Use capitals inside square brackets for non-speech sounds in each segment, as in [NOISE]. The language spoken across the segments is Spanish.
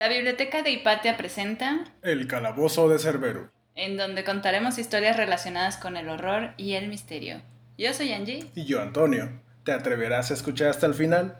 La Biblioteca de Hipatia presenta El Calabozo de Cerbero, en donde contaremos historias relacionadas con el horror y el misterio. Yo soy Angie. Y yo, Antonio. ¿Te atreverás a escuchar hasta el final?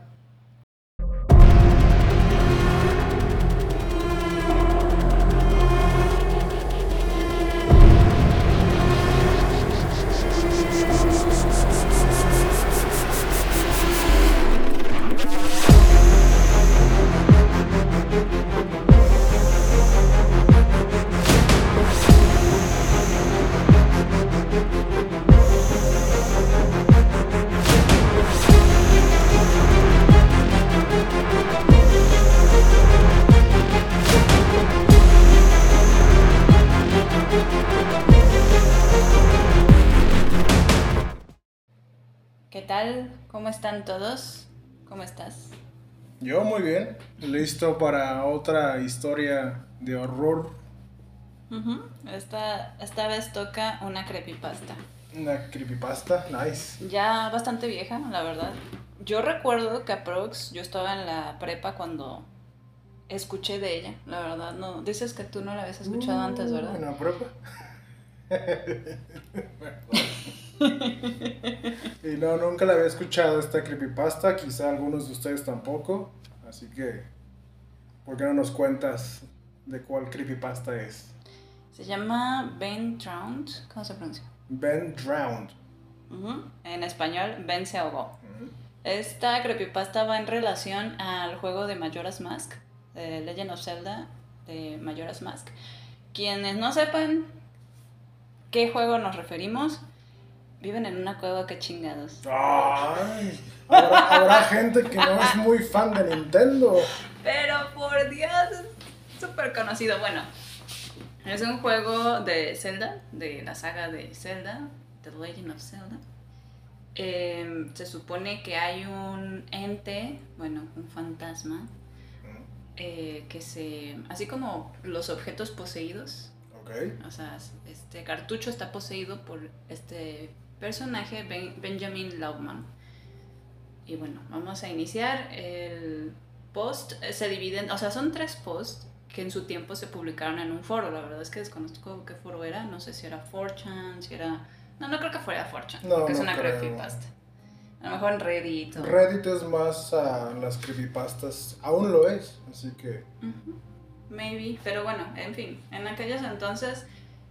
Están todos? ¿Cómo estás? Yo muy bien, listo para otra historia de horror. esta, esta vez toca una creepypasta. Una creepypasta, nice. Ya bastante vieja, la verdad. Yo recuerdo que aprox yo estaba en la prepa cuando escuché de ella, la verdad. No, dices que tú no la habías escuchado antes, ¿verdad? ¿En la prepa? [LAUGHS] [LAUGHS] y no, nunca la había escuchado esta creepypasta, quizá algunos de ustedes tampoco. Así que, ¿por qué no nos cuentas de cuál creepypasta es? Se llama Ben Drowned. ¿Cómo se pronuncia? Ben Drowned. En español, Ben se ahogó. Esta creepypasta va en relación al juego de Majora's Mask, de Legend of Zelda de Majora's Mask. Quienes no sepan qué juego nos referimos, viven en una cueva que chingados. Ay, habrá, gente que no es muy fan de Nintendo. Pero por Dios, es súper conocido. Bueno, es un juego de Zelda, de la saga de Zelda, The Legend of Zelda. Em, se supone que hay un ente, bueno, un fantasma, eh, que se. Así como los objetos poseídos. Okay. O sea, este cartucho está poseído por este personaje, Benjamin Laubman. Y bueno, vamos a iniciar. El post se divide, o sea, son tres posts que en su tiempo se publicaron en un foro. La verdad es que desconozco qué foro era. No sé si era 4chan, si era no, no creo que fuera Fortune, no, porque es una creepypasta. A lo mejor en Reddit. Reddit es más a las creepypastas, aún lo es, así que... Maybe, pero bueno, en fin, en aquellos entonces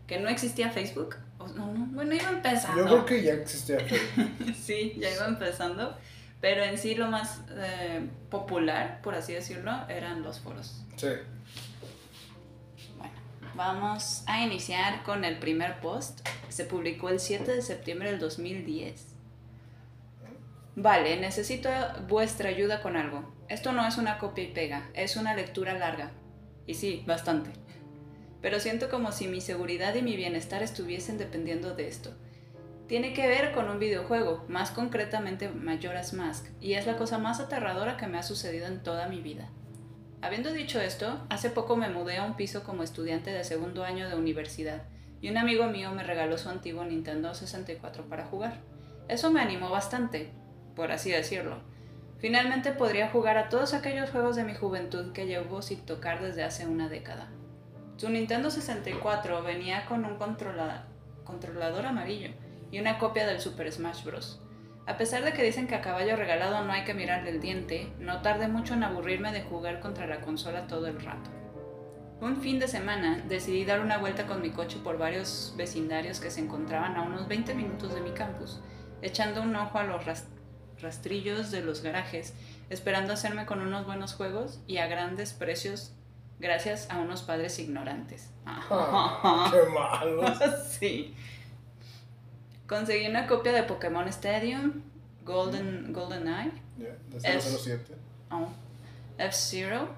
que no existía Facebook, no, no, bueno, iba empezando. Yo creo que ya existía [LAUGHS] sí, ya iba empezando, pero en sí lo más eh, popular, por así decirlo, eran los foros. Sí. Vamos a iniciar con el primer post. Se publicó el 7 de septiembre del 2010. Vale, necesito vuestra ayuda con algo. Esto no es una copia y pega, es una lectura larga. Y sí, bastante. Pero siento como si mi seguridad y mi bienestar estuviesen dependiendo de esto. Tiene que ver con un videojuego, más concretamente Majora's Mask, y es la cosa más aterradora que me ha sucedido en toda mi vida. Habiendo dicho esto, hace poco me mudé a un piso como estudiante de segundo año de universidad y un amigo mío me regaló su antiguo Nintendo 64 para jugar. Eso me animó bastante, por así decirlo. Finalmente podría jugar a todos aquellos juegos de mi juventud que llevo sin tocar desde hace una década. Su Nintendo 64 venía con un controlador amarillo y una copia del Super Smash Bros. A pesar de que dicen que a caballo regalado no hay que mirarle el diente, no tardé mucho en aburrirme de jugar contra la consola todo el rato. Un fin de semana decidí dar una vuelta con mi coche por varios vecindarios que se encontraban a unos 20 minutos de mi campus, echando un ojo a los rastrillos de los garajes, esperando hacerme con unos buenos juegos y a grandes precios gracias a unos padres ignorantes. Ah, ¡Qué malos! [LAUGHS] sí. Conseguí una copia de Pokémon Stadium, Golden, Golden Eye. Yeah, 007. Oh, F-Zero.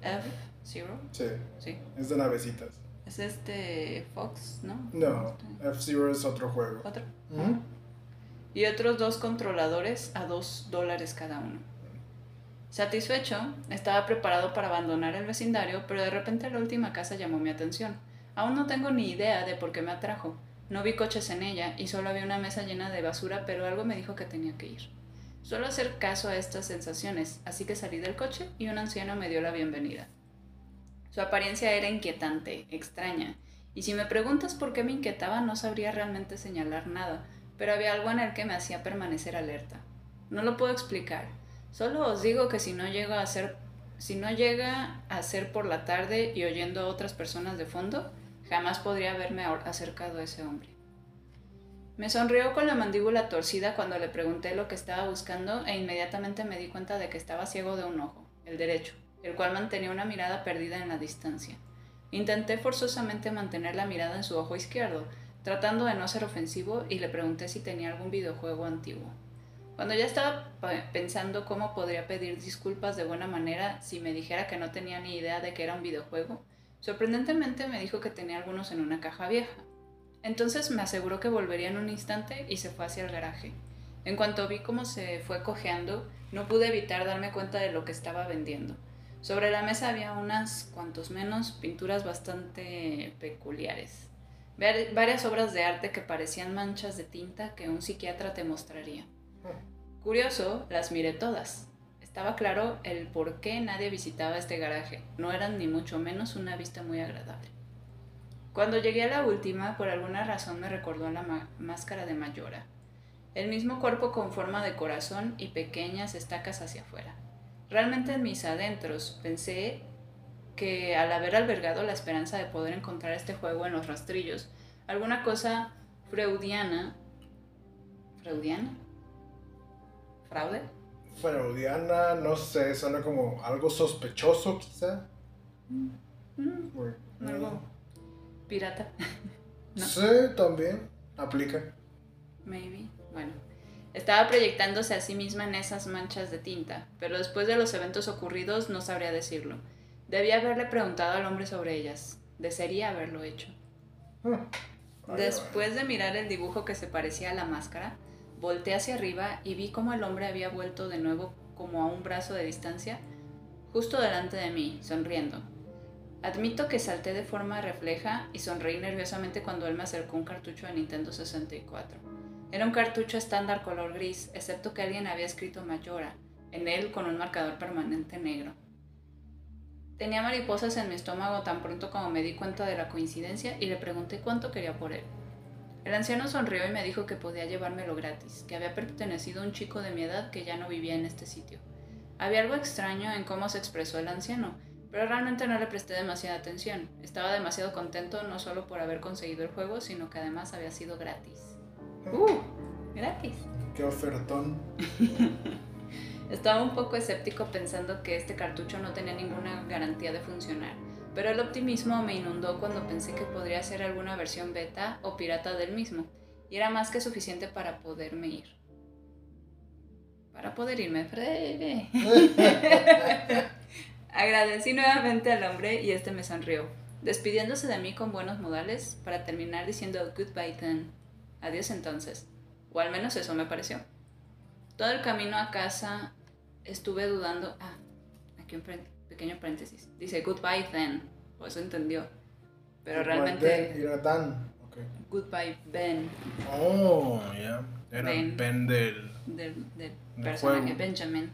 F-Zero. Sí. Sí. Es de navecitas. Es este Fox, ¿no? No, F-Zero es otro juego. ¿Otro? Y otros dos controladores a dos dólares cada uno. Satisfecho, estaba preparado para abandonar el vecindario, pero de repente la última casa llamó mi atención. Aún no tengo ni idea de por qué me atrajo. No vi coches en ella y solo había una mesa llena de basura, pero algo me dijo que tenía que ir. Suelo hacer caso a estas sensaciones, así que salí del coche y un anciano me dio la bienvenida. Su apariencia era inquietante, extraña, y si me preguntas por qué me inquietaba no sabría realmente señalar nada, pero había algo en él que me hacía permanecer alerta. No lo puedo explicar, solo os digo que si no llega a ser si no llega a ser por la tarde y oyendo a otras personas de fondo, jamás podría haberme acercado a ese hombre. Me sonrió con la mandíbula torcida cuando le pregunté lo que estaba buscando e inmediatamente me di cuenta de que estaba ciego de un ojo, el derecho, el cual mantenía una mirada perdida en la distancia. Intenté forzosamente mantener la mirada en su ojo izquierdo, tratando de no ser ofensivo, y le pregunté si tenía algún videojuego antiguo. Cuando ya estaba pensando cómo podría pedir disculpas de buena manera si me dijera que no tenía ni idea de que era un videojuego, sorprendentemente me dijo que tenía algunos en una caja vieja. Entonces me aseguró que volvería en un instante y se fue hacia el garaje. En cuanto vi cómo se fue cojeando, no pude evitar darme cuenta de lo que estaba vendiendo. Sobre la mesa había unas, cuantos menos, pinturas bastante peculiares. Varias obras de arte que parecían manchas de tinta que un psiquiatra te mostraría. Curioso, las miré todas. Estaba claro el por qué nadie visitaba este garaje. No eran ni mucho menos una vista muy agradable. Cuando llegué a la última, por alguna razón me recordó la máscara de Mayora. El mismo cuerpo con forma de corazón y pequeñas estacas hacia afuera. Realmente en mis adentros pensé que al haber albergado la esperanza de poder encontrar este juego en los rastrillos, alguna cosa freudiana. ¿Freudiana? ¿Fraude? Freudiana, no sé, suena como algo sospechoso quizá. Mm, mm, algo pirata. [LAUGHS] Sí, también aplica. Maybe. Bueno, estaba proyectándose a sí misma en esas manchas de tinta, pero después de los eventos ocurridos no sabría decirlo. Debía haberle preguntado al hombre sobre ellas. Desearía haberlo hecho. Ah, después de mirar el dibujo que se parecía a la máscara, Volté hacia arriba y vi cómo el hombre había vuelto de nuevo como a un brazo de distancia, justo delante de mí, sonriendo. Admito que salté de forma refleja y sonreí nerviosamente cuando él me acercó un cartucho de Nintendo 64. Era un cartucho estándar color gris, excepto que alguien había escrito Mayora, en él con un marcador permanente negro. Tenía mariposas en mi estómago tan pronto como me di cuenta de la coincidencia y le pregunté cuánto quería por él. El anciano sonrió y me dijo que podía llevármelo gratis, que había pertenecido a un chico de mi edad que ya no vivía en este sitio. Había algo extraño en cómo se expresó el anciano, pero realmente no le presté demasiada atención. Estaba demasiado contento no solo por haber conseguido el juego, sino que además había sido gratis. ¡Uh! ¡Gratis! ¡Qué ofertón! [LAUGHS] Estaba un poco escéptico pensando que este cartucho no tenía ninguna garantía de funcionar pero el optimismo me inundó cuando pensé que podría ser alguna versión beta o pirata del mismo, y era más que suficiente para poderme ir. Para poder irme, breve. [LAUGHS] Agradecí nuevamente al hombre y este me sonrió, despidiéndose de mí con buenos modales para terminar diciendo goodbye then. Adiós entonces. O al menos eso me pareció. Todo el camino a casa estuve dudando. Ah, aquí enfrente pequeño paréntesis. Dice goodbye then, o eso entendió. Pero realmente. era Dan. Goodbye Ben. Oh, ya. Era Ben, del. Del, personaje Benjamin,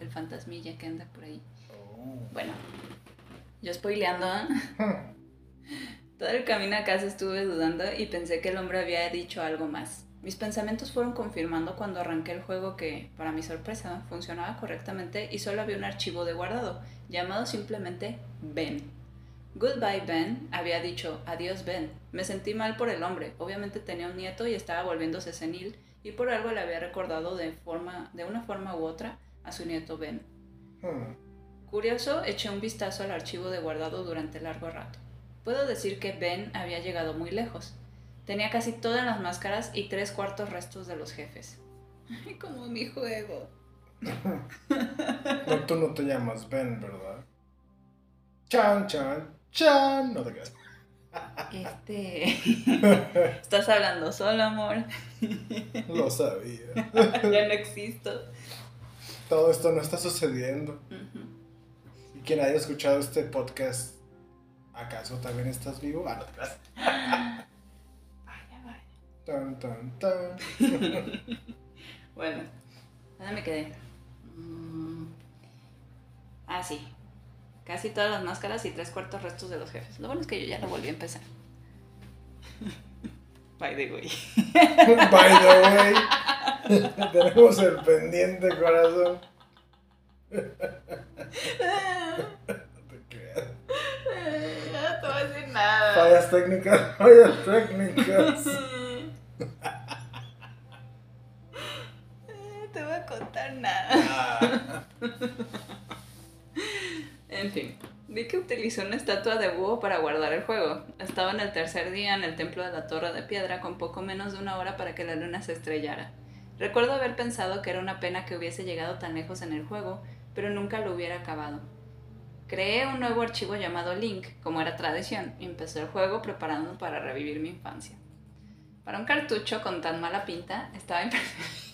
el, fantasmilla que anda por ahí. Oh. Bueno, yo spoileando. ¿eh? [LAUGHS] Todo el camino a casa estuve dudando y pensé que el hombre había dicho algo más. Mis pensamientos fueron confirmando cuando arranqué el juego que, para mi sorpresa, funcionaba correctamente y solo había un archivo de guardado, llamado simplemente Ben. Goodbye Ben había dicho adiós Ben. Me sentí mal por el hombre, obviamente tenía un nieto y estaba volviéndose senil y por algo le había recordado de, forma, de una forma u otra a su nieto Ben. Hmm. Curioso, eché un vistazo al archivo de guardado durante largo rato. Puedo decir que Ben había llegado muy lejos. Tenía casi todas las máscaras y tres cuartos restos de los jefes. Ay, [LAUGHS] como mi juego. No, tú no te llamas Ben, ¿verdad? Chan, chan, chan. No te quedas. Este. [LAUGHS] Estás hablando solo, amor. Lo sabía. [LAUGHS] ya no existo. Todo esto no está sucediendo. Y quien haya escuchado este podcast, ¿acaso también estás vivo? Ah, no te Tan, tan, tan. [LAUGHS] bueno, ¿dónde me quedé? Mm. Ah, sí. casi todas las máscaras y tres cuartos restos de los jefes. Lo bueno es que yo ya lo volví a empezar. [LAUGHS] By the way. [LAUGHS] By the way. [LAUGHS] Tenemos el pendiente corazón. no te creas. No te voy a decir nada. Fallas técnicas, fallas técnicas. No te voy contar nada. Ah, En fin, vi que utilizó una estatua de búho para guardar el juego. Estaba en el tercer día en el templo de la Torre de Piedra con poco menos de una hora para que la luna se estrellara. Recuerdo haber pensado que era una pena que hubiese llegado tan lejos en el juego, pero nunca lo hubiera acabado. Creé un nuevo archivo llamado Link, como era tradición, y empecé el juego preparando para revivir mi infancia. Para un cartucho con tan mala pinta, estaba impresionante.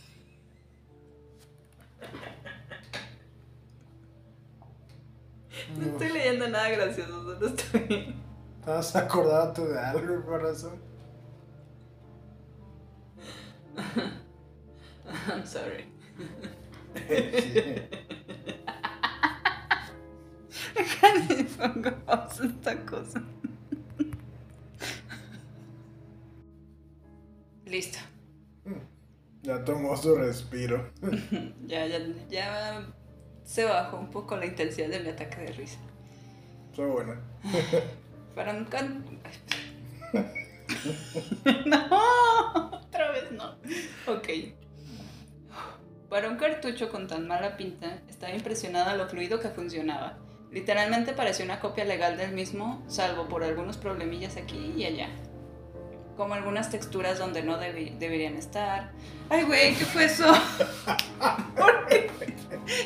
No estoy leyendo nada gracioso, solo estoy. ¿Estás acordado de algo, corazón? [LAUGHS] I'm sorry. [LAUGHS] Sí. Pongo pausa esta cosa. [LAUGHS] Listo. Ya tomó su respiro. [LAUGHS] Ya, ya, ya se bajó un poco la intensidad de mi ataque de risa. Fue buena. Para un can... no, otra vez no. Ok. Para un cartucho con tan mala pinta, estaba impresionada lo fluido que funcionaba. Literalmente parecía una copia legal del mismo, salvo por algunos problemillas aquí y allá. Como algunas texturas donde no deberían estar. Ay, güey, ¿qué fue eso? [LAUGHS] ¿Por qué?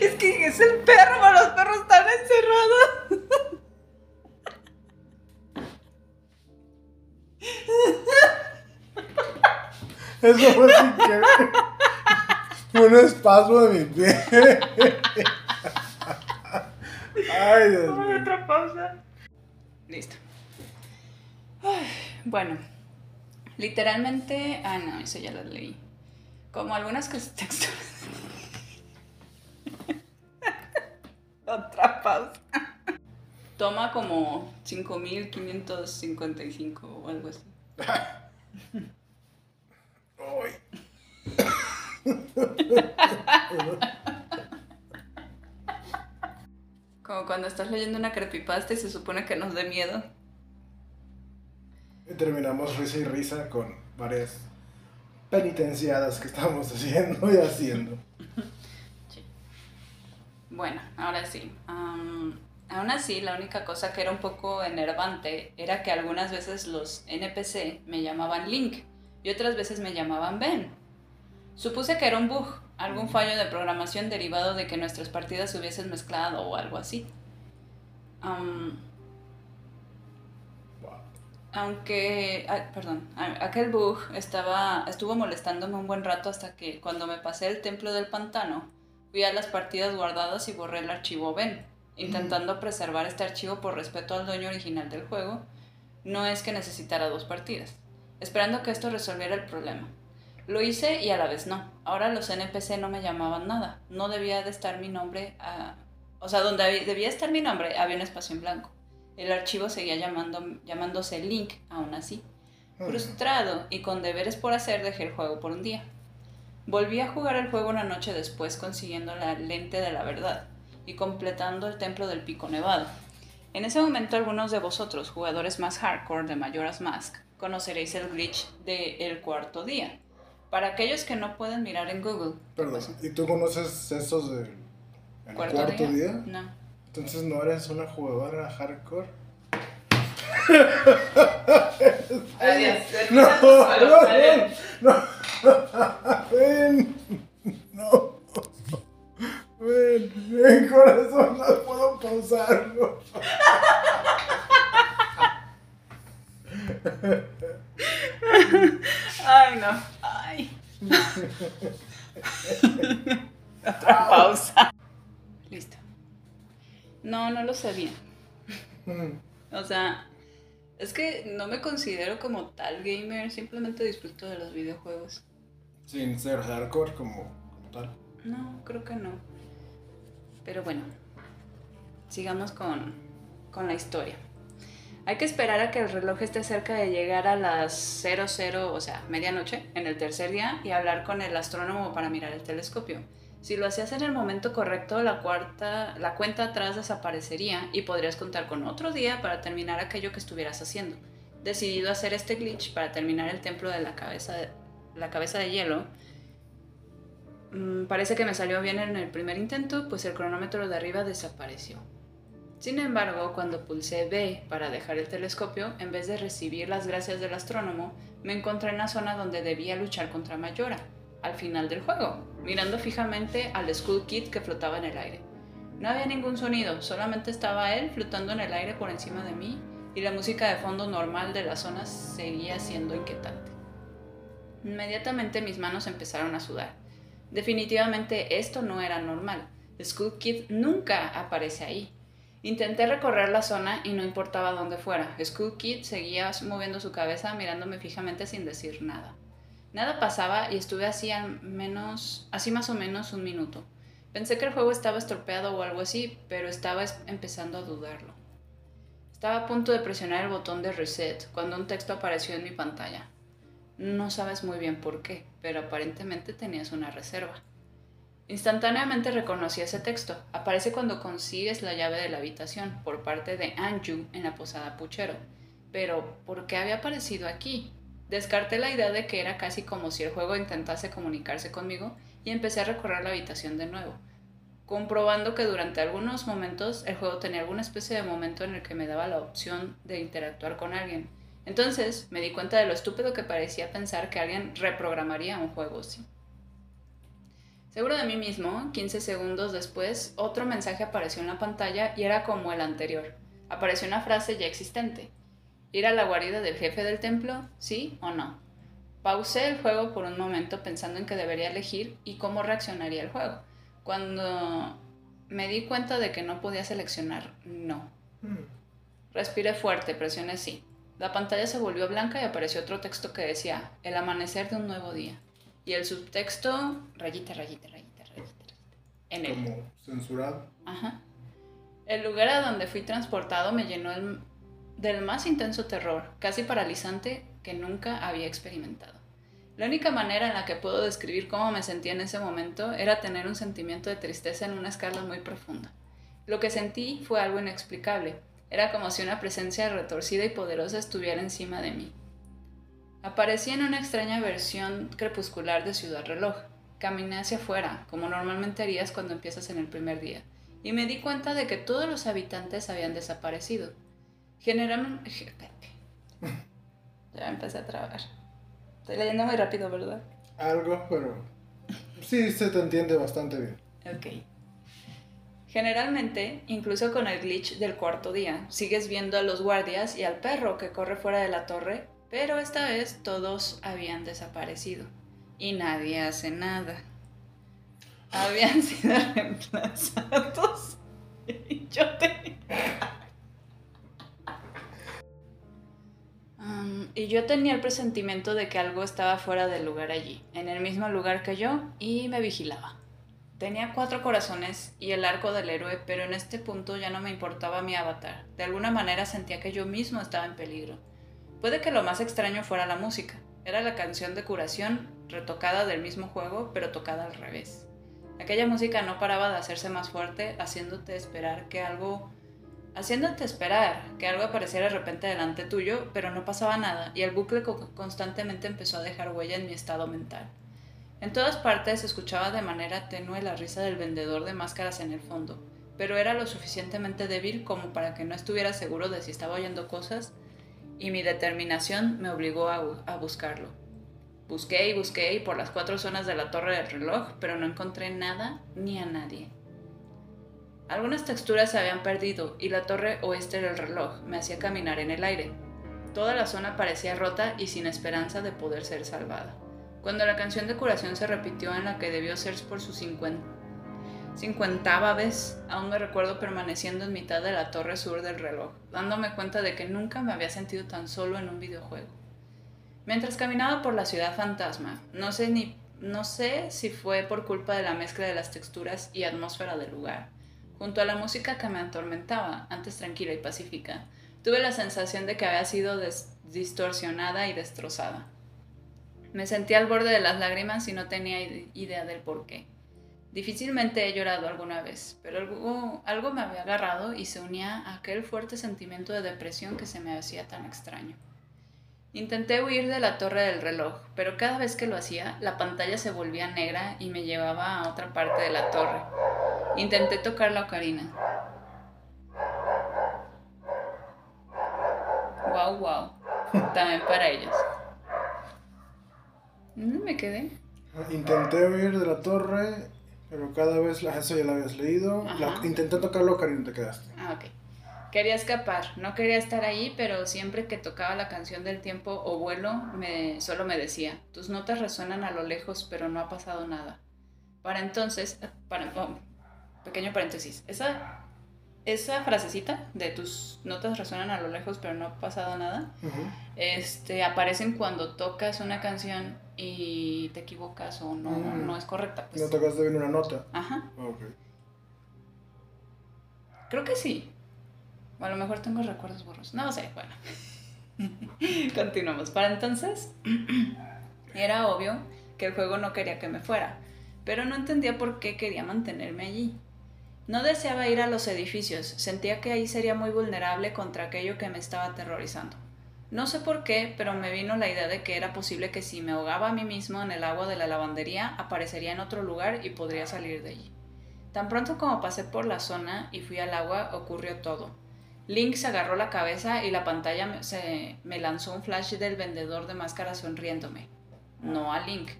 Es que es el perro, los perros están encerrados. Eso fue sin querer. Un espasmo de mi pie. Ay, Dios mío. otra pausa. Listo. Ay, bueno, literalmente. Ah, no, eso ya lo leí. Como algunas texturas. [LAUGHS] otra pausa. Toma como 5555 o algo así. Como cuando estás leyendo una creepypasta y se supone que nos dé miedo. Y terminamos risa y risa con varias penitenciadas que estamos [LAUGHS] haciendo y haciendo. Bueno, ahora sí. Am, aún así, la única cosa que era un poco enervante era que algunas veces los NPC me llamaban Link y otras veces me llamaban Ben. Supuse que era un bug, algún fallo de programación derivado de que nuestras partidas se hubiesen mezclado o algo así. Wow. Aunque, ah, perdón, aquel bug estaba, estuvo molestándome un buen rato hasta que cuando me pasé el templo del pantano, fui a las partidas guardadas y borré el archivo Ben, intentando preservar este archivo por respeto al dueño original del juego. No es que necesitara dos partidas, esperando que esto resolviera el problema. Lo hice y a la vez no. Ahora los NPC no me llamaban nada. No debía de estar mi nombre, a- o sea, donde debía estar mi nombre había un espacio en blanco. El archivo seguía llamando, llamándose Link, aún así. Frustrado y con deberes por hacer, dejé el juego por un día. Volví a jugar el juego una noche después consiguiendo la lente de la verdad y completando el templo del pico nevado. En ese momento algunos de vosotros, jugadores más hardcore de Majora's Mask, conoceréis el glitch de El Cuarto Día. Para aquellos que no pueden mirar en Google. Perdón, ¿y tú conoces estos del el ¿Cuarto, cuarto, día? día? No. Entonces no eres una jugadora hardcore. Adiós. No, no, no, ven, no, ven, ven corazón, no puedo pausarlo. Ay, no. Ay. Otra [LAUGHS] pausa. Listo. No, no lo sabía. O sea, es que no me considero como tal gamer, simplemente disfruto de los videojuegos. Sin ser hardcore como, como tal. No, creo que no. Pero bueno. sigamos con, con la historia. Hay que esperar a que el reloj esté cerca de llegar a las 00, o sea, medianoche, en el tercer día, y hablar con el astrónomo para mirar el telescopio. Si lo hacías en el momento correcto, la, cuarta, la cuenta atrás desaparecería y podrías contar con otro día para terminar aquello que estuvieras haciendo. Decidido hacer este glitch para terminar el templo de la cabeza de, la cabeza de hielo, mm, parece que me salió bien en el primer intento, pues el cronómetro de arriba desapareció. Sin embargo, cuando pulsé B para dejar el telescopio, en vez de recibir las gracias del astrónomo, me encontré en la zona donde debía luchar contra Mayora, al final del juego, mirando fijamente al Skull Kid que flotaba en el aire. No había ningún sonido, solamente estaba él flotando en el aire por encima de mí y la música de fondo normal de la zona seguía siendo inquietante. Inmediatamente mis manos empezaron a sudar. Definitivamente esto no era normal. Skull Kid nunca aparece ahí. Intenté recorrer la zona y no importaba dónde fuera. Skull Kid seguía moviendo su cabeza mirándome fijamente sin decir nada. Nada pasaba y estuve así al menos, así más o menos un minuto. Pensé que el juego estaba estropeado o algo así, pero estaba empezando a dudarlo. Estaba a punto de presionar el botón de reset cuando un texto apareció en mi pantalla. No sabes muy bien por qué, pero aparentemente tenías una reserva. Instantáneamente reconocí ese texto. Aparece cuando consigues la llave de la habitación por parte de Anju en la posada Puchero. Pero, ¿por qué había aparecido aquí? Descarté la idea de que era casi como si el juego intentase comunicarse conmigo y empecé a recorrer la habitación de nuevo, comprobando que durante algunos momentos el juego tenía alguna especie de momento en el que me daba la opción de interactuar con alguien. Entonces me di cuenta de lo estúpido que parecía pensar que alguien reprogramaría un juego así. Seguro de mí mismo, 15 segundos después, otro mensaje apareció en la pantalla y era como el anterior. Apareció una frase ya existente. ¿Ir a la guarida del jefe del templo? ¿Sí o no? Pausé el juego por un momento pensando en que debería elegir y cómo reaccionaría el juego. Cuando me di cuenta de que no podía seleccionar no. Hmm. Respiré fuerte, presioné sí. La pantalla se volvió blanca y apareció otro texto que decía, el amanecer de un nuevo día. Y el subtexto, rayita, rayita, rayita, rayita, En el... Como censurado. Ajá. El lugar a donde fui transportado me llenó del más intenso terror, casi paralizante, que nunca había experimentado. La única manera en la que puedo describir cómo me sentía en ese momento era tener un sentimiento de tristeza en una escala muy profunda. Lo que sentí fue algo inexplicable. Era como si una presencia retorcida y poderosa estuviera encima de mí. Aparecí en una extraña versión crepuscular de Ciudad Reloj. Caminé hacia afuera, como normalmente harías cuando empiezas en el primer día, y me di cuenta de que todos los habitantes habían desaparecido. Generalmente... [LAUGHS] Ya empecé a trabajar. Estoy leyendo muy rápido, ¿verdad? Algo, pero... Sí, se te entiende bastante bien. Ok. Generalmente, incluso con el glitch del cuarto día, sigues viendo a los guardias y al perro que corre fuera de la torre pero esta vez todos habían desaparecido y nadie hace nada. Habían sido [LAUGHS] reemplazados y [LAUGHS] yo tenía... Y yo tenía el presentimiento de que algo estaba fuera del lugar allí, en el mismo lugar que yo, y me vigilaba. Tenía cuatro corazones y el arco del héroe, pero en este punto ya no me importaba mi avatar. De alguna manera sentía que yo mismo estaba en peligro. Puede que lo más extraño fuera la música. Era la canción de curación, retocada del mismo juego, pero tocada al revés. Aquella música no paraba de hacerse más fuerte, haciéndote esperar que algo... haciéndote esperar que algo apareciera de repente delante tuyo, pero no pasaba nada, y el bucle constantemente empezó a dejar huella en mi estado mental. En todas partes escuchaba de manera tenue la risa del vendedor de máscaras en el fondo, pero era lo suficientemente débil como para que no estuviera seguro de si estaba oyendo cosas y mi determinación me obligó a, buscarlo. Busqué y busqué y por las cuatro zonas de la torre del reloj, pero no encontré nada ni a nadie. Algunas texturas se habían perdido y la torre oeste del reloj me hacía caminar en el aire. Toda la zona parecía rota y sin esperanza de poder ser salvada. Cuando la canción de curación se repitió en la que debió ser por 50 cincuentava vez, aún me recuerdo permaneciendo en mitad de la torre sur del reloj, dándome cuenta de que nunca me había sentido tan solo en un videojuego. Mientras caminaba por la ciudad fantasma, no sé ni no sé si fue por culpa de la mezcla de las texturas y atmósfera del lugar, junto a la música que me atormentaba, antes tranquila y pacífica, tuve la sensación de que había sido distorsionada y destrozada. Me sentí al borde de las lágrimas y no tenía idea del por qué. Difícilmente he llorado alguna vez, pero algo, algo me había agarrado y se unía a aquel fuerte sentimiento de depresión que se me hacía tan extraño. Intenté huir de la torre del reloj, pero cada vez que lo hacía, la pantalla se volvía negra y me llevaba a otra parte de la torre. Intenté tocar la ocarina. Wow, wow. [LAUGHS] También para ellos. ¿Dónde me quedé? Intenté huir de la torre, pero cada vez, eso ya lo habías leído. intenté tocar la ocarina y te quedaste. Ah, ok. Quería escapar, no quería estar ahí, pero siempre que tocaba la canción del tiempo o vuelo, me, solo me decía, tus notas resuenan a lo lejos, pero no ha pasado nada. Para entonces, para, oh, pequeño paréntesis, esa, esa frasecita de tus notas resuenan a lo lejos, pero no ha pasado nada, este, aparecen cuando tocas una canción y te equivocas o no, mm. no es correcta. Pues. No tocaste bien una nota. Ajá. Okay. Creo que sí a lo mejor tengo recuerdos borros. No sé, bueno. [LAUGHS] Continuamos. Para entonces, [CLEARS THROAT] era obvio que el juego no quería que me fuera, pero no entendía por qué quería mantenerme allí. No deseaba ir a los edificios, sentía que ahí sería muy vulnerable contra aquello que me estaba aterrorizando. No sé por qué, pero me vino la idea de que era posible que si me ahogaba a mí mismo en el agua de la lavandería, aparecería en otro lugar y podría salir de allí. Tan pronto como pasé por la zona y fui al agua, ocurrió todo. Link se agarró la cabeza y la pantalla se, me lanzó un flash del vendedor de máscaras sonriéndome. No a Link.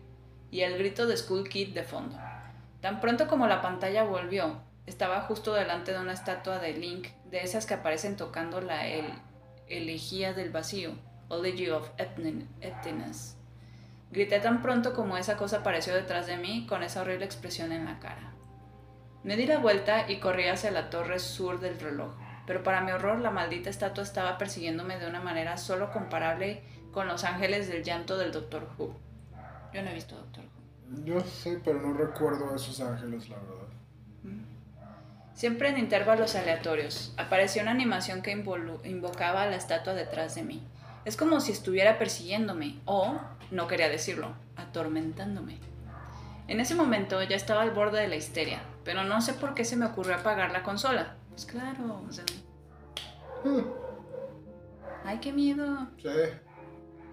Y el grito de Skull Kid de fondo. Tan pronto como la pantalla volvió, estaba justo delante de una estatua de Link, de esas que aparecen tocando la el, elegía del vacío, Elegy of Emptiness. Grité tan pronto como esa cosa apareció detrás de mí, con esa horrible expresión en la cara. Me di la vuelta y corrí hacia la torre sur del reloj pero para mi horror la maldita estatua estaba persiguiéndome de una manera solo comparable con los ángeles del llanto del Doctor Who. Yo no he visto Doctor Who. Yo sé, pero no recuerdo esos ángeles, la verdad. Mm. Siempre en intervalos aleatorios, apareció una animación que invocaba a la estatua detrás de mí. Es como si estuviera persiguiéndome, o, no quería decirlo, atormentándome. En ese momento ya estaba al borde de la histeria, pero no sé por qué se me ocurrió apagar la consola. Pues claro, o sea. Hmm. Ay, qué miedo. Sí.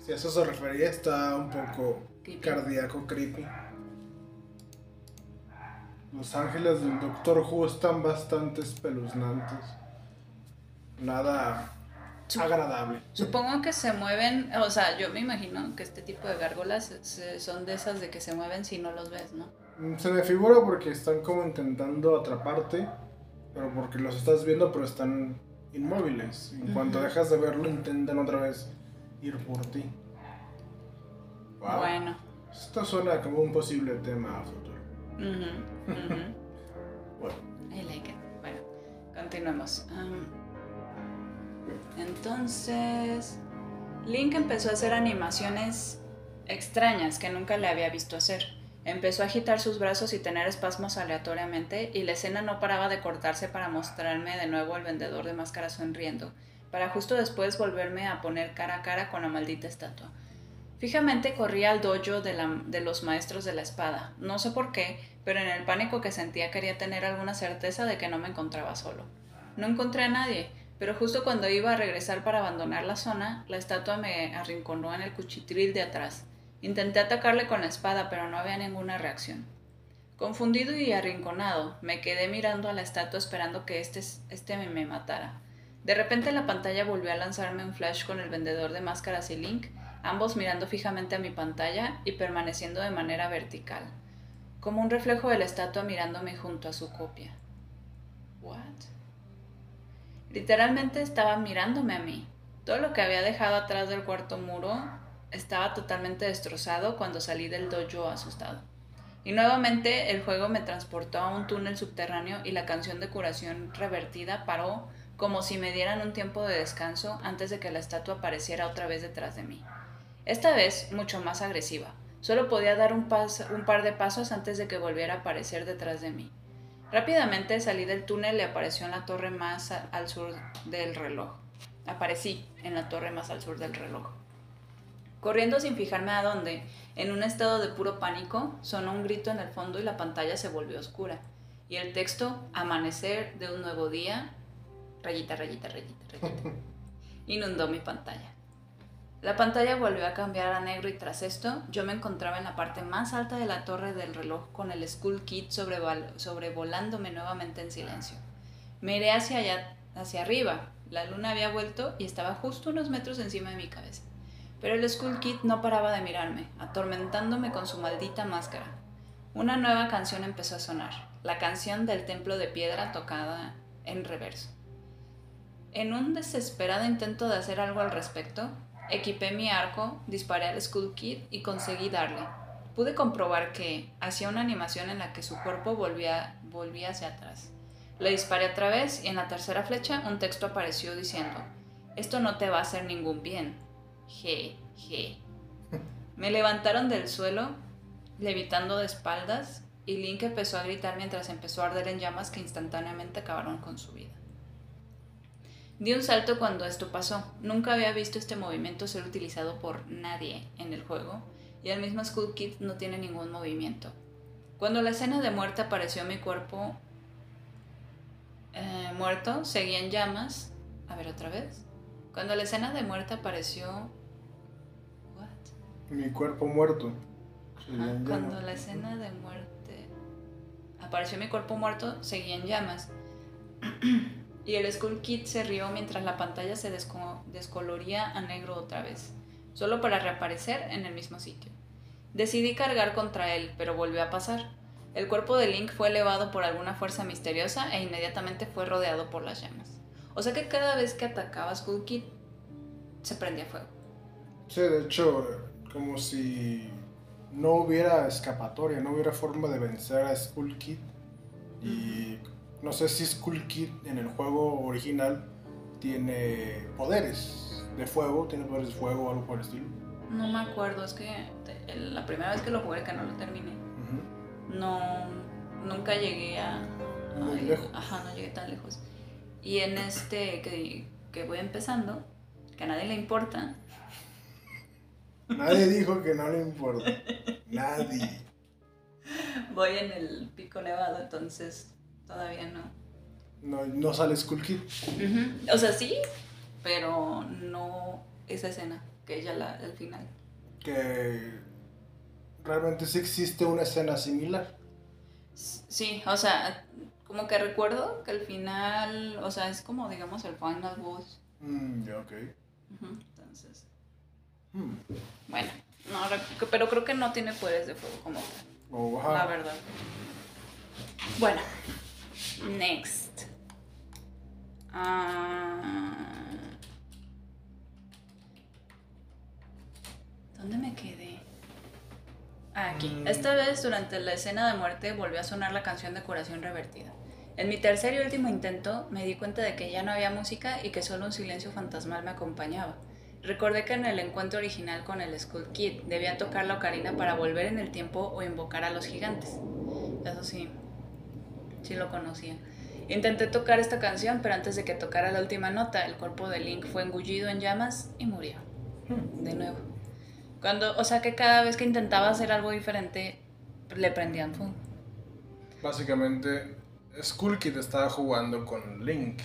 Si a eso se refería, está un poco cardíaco, creepy. Los ángeles del Doctor Who están bastante espeluznantes. Nada agradable. Supongo que se mueven, o sea, yo me imagino que este tipo de gárgolas son de esas de que se mueven si no los ves, ¿no? Mm, se me figura porque están como intentando atraparte pero porque los estás viendo, pero están inmóviles. En cuanto dejas de verlo, intentan otra vez ir por ti. Bueno. Esto suena como un posible tema a futuro. [LAUGHS] bueno. I like it. Bueno, continuemos. entonces, Link empezó a hacer animaciones extrañas que nunca le había visto hacer. Empezó a agitar sus brazos y tener espasmos aleatoriamente, y la escena no paraba de cortarse para mostrarme de nuevo al vendedor de máscaras sonriendo, para justo después volverme a poner cara a cara con la maldita estatua. Fijamente corría al dojo de los maestros de la espada. No sé por qué, pero en el pánico que sentía quería tener alguna certeza de que no me encontraba solo. No encontré a nadie, pero justo cuando iba a regresar para abandonar la zona, la estatua me arrinconó en el cuchitril de atrás. Intenté atacarle con la espada, pero no había ninguna reacción. Confundido y arrinconado, me quedé mirando a la estatua esperando que este, este me, matara. De repente la pantalla volvió a lanzarme un flash con el vendedor de máscaras y Link, ambos mirando fijamente a mi pantalla y permaneciendo de manera vertical, como un reflejo de la estatua mirándome junto a su copia. ¿What? Literalmente estaba mirándome a mí. Todo lo que había dejado atrás del cuarto muro estaba totalmente destrozado cuando salí del dojo asustado. Y nuevamente el juego me transportó a un túnel subterráneo y la canción de curación revertida paró como si me dieran un tiempo de descanso antes de que la estatua apareciera otra vez detrás de mí. Esta vez mucho más agresiva. Solo podía dar un, un par de pasos antes de que volviera a aparecer detrás de mí. Rápidamente salí del túnel y apareció en la torre más al sur del reloj. Aparecí en la torre más al sur del reloj. Corriendo sin fijarme a dónde, en un estado de puro pánico, sonó un grito en el fondo y la pantalla se volvió oscura. Y el texto, amanecer de un nuevo día, rayita, rayita, rayita, rayita, [LAUGHS] inundó mi pantalla. La pantalla volvió a cambiar a negro y tras esto yo me encontraba en la parte más alta de la torre del reloj con el Skull Kid sobrevolándome nuevamente en silencio. Miré hacia allá, hacia arriba. La luna había vuelto y estaba justo unos metros encima de mi cabeza. Pero el Skull Kid no paraba de mirarme, atormentándome con su maldita máscara. Una nueva canción empezó a sonar, la canción del templo de piedra tocada en reverso. En un desesperado intento de hacer algo al respecto, equipé mi arco, disparé al Skull Kid y conseguí darle. Pude comprobar que hacía una animación en la que su cuerpo volvía, volvía hacia atrás. Le disparé otra vez y en la tercera flecha un texto apareció diciendo, esto no te va a hacer ningún bien. Je, je. Me levantaron del suelo, levitando de espaldas, y Link empezó a gritar mientras empezó a arder en llamas que instantáneamente acabaron con su vida. Di un salto cuando esto pasó. Nunca había visto este movimiento ser utilizado por nadie en el juego, y el mismo Skull Kid no tiene ningún movimiento. Cuando la escena de muerte apareció mi cuerpo eh, muerto, seguía en llamas. A ver otra vez. Cuando la escena de muerte apareció... Mi cuerpo muerto. Ajá, Cuando la escena de muerte apareció mi cuerpo muerto, seguía en llamas. y el Skull Kid se rió mientras la pantalla se desco- descoloría a negro otra vez, solo para reaparecer en el mismo sitio. Decidí cargar contra él, pero volvió a pasar. El cuerpo de Link fue elevado por alguna fuerza misteriosa e inmediatamente fue rodeado por las llamas. O sea que cada vez que atacaba a Skull Kid, se prendía fuego. Sí, de hecho, como si no hubiera escapatoria, no hubiera forma de vencer a Skull Kid. Y no sé si Skull Kid en el juego original tiene poderes de fuego, tiene poderes de fuego o algo por el estilo. No me acuerdo, es que la primera vez que lo jugué, que no lo terminé, no nunca llegué a, Muy lejos. ajá no llegué tan lejos y en este que, que voy empezando que a nadie le importa Nadie dijo que no le importa. Nadie. voy en el pico nevado entonces todavía no No, no sale Skull Kid. o sea sí pero no esa escena que ella la al final Que realmente sí existe una escena similar. sí o sea como que recuerdo que al final o sea es como digamos el final boss Mm, ya, ok. Entonces Hmm. Pero creo que no tiene poderes de fuego como tal, O, la ajá. verdad. Bueno, next. Ah, ¿Dónde me quedé? Ah, aquí. Mm. Esta vez, durante la escena de muerte, volvió a sonar la canción de Curación Revertida. En mi tercer y último intento, me di cuenta de que ya no había música y que solo un silencio fantasmal me acompañaba. Recordé que en el encuentro original con el Skull Kid debía tocar la ocarina para volver en el tiempo o invocar a los gigantes. Eso sí, sí lo conocía. Intenté tocar esta canción, pero antes de que tocara la última nota, el cuerpo de Link fue engullido en llamas y murió. Hmm. De nuevo. Cuando, o sea que cada vez que intentaba hacer algo diferente, le prendían fuego. Básicamente, Skull Kid estaba jugando con Link.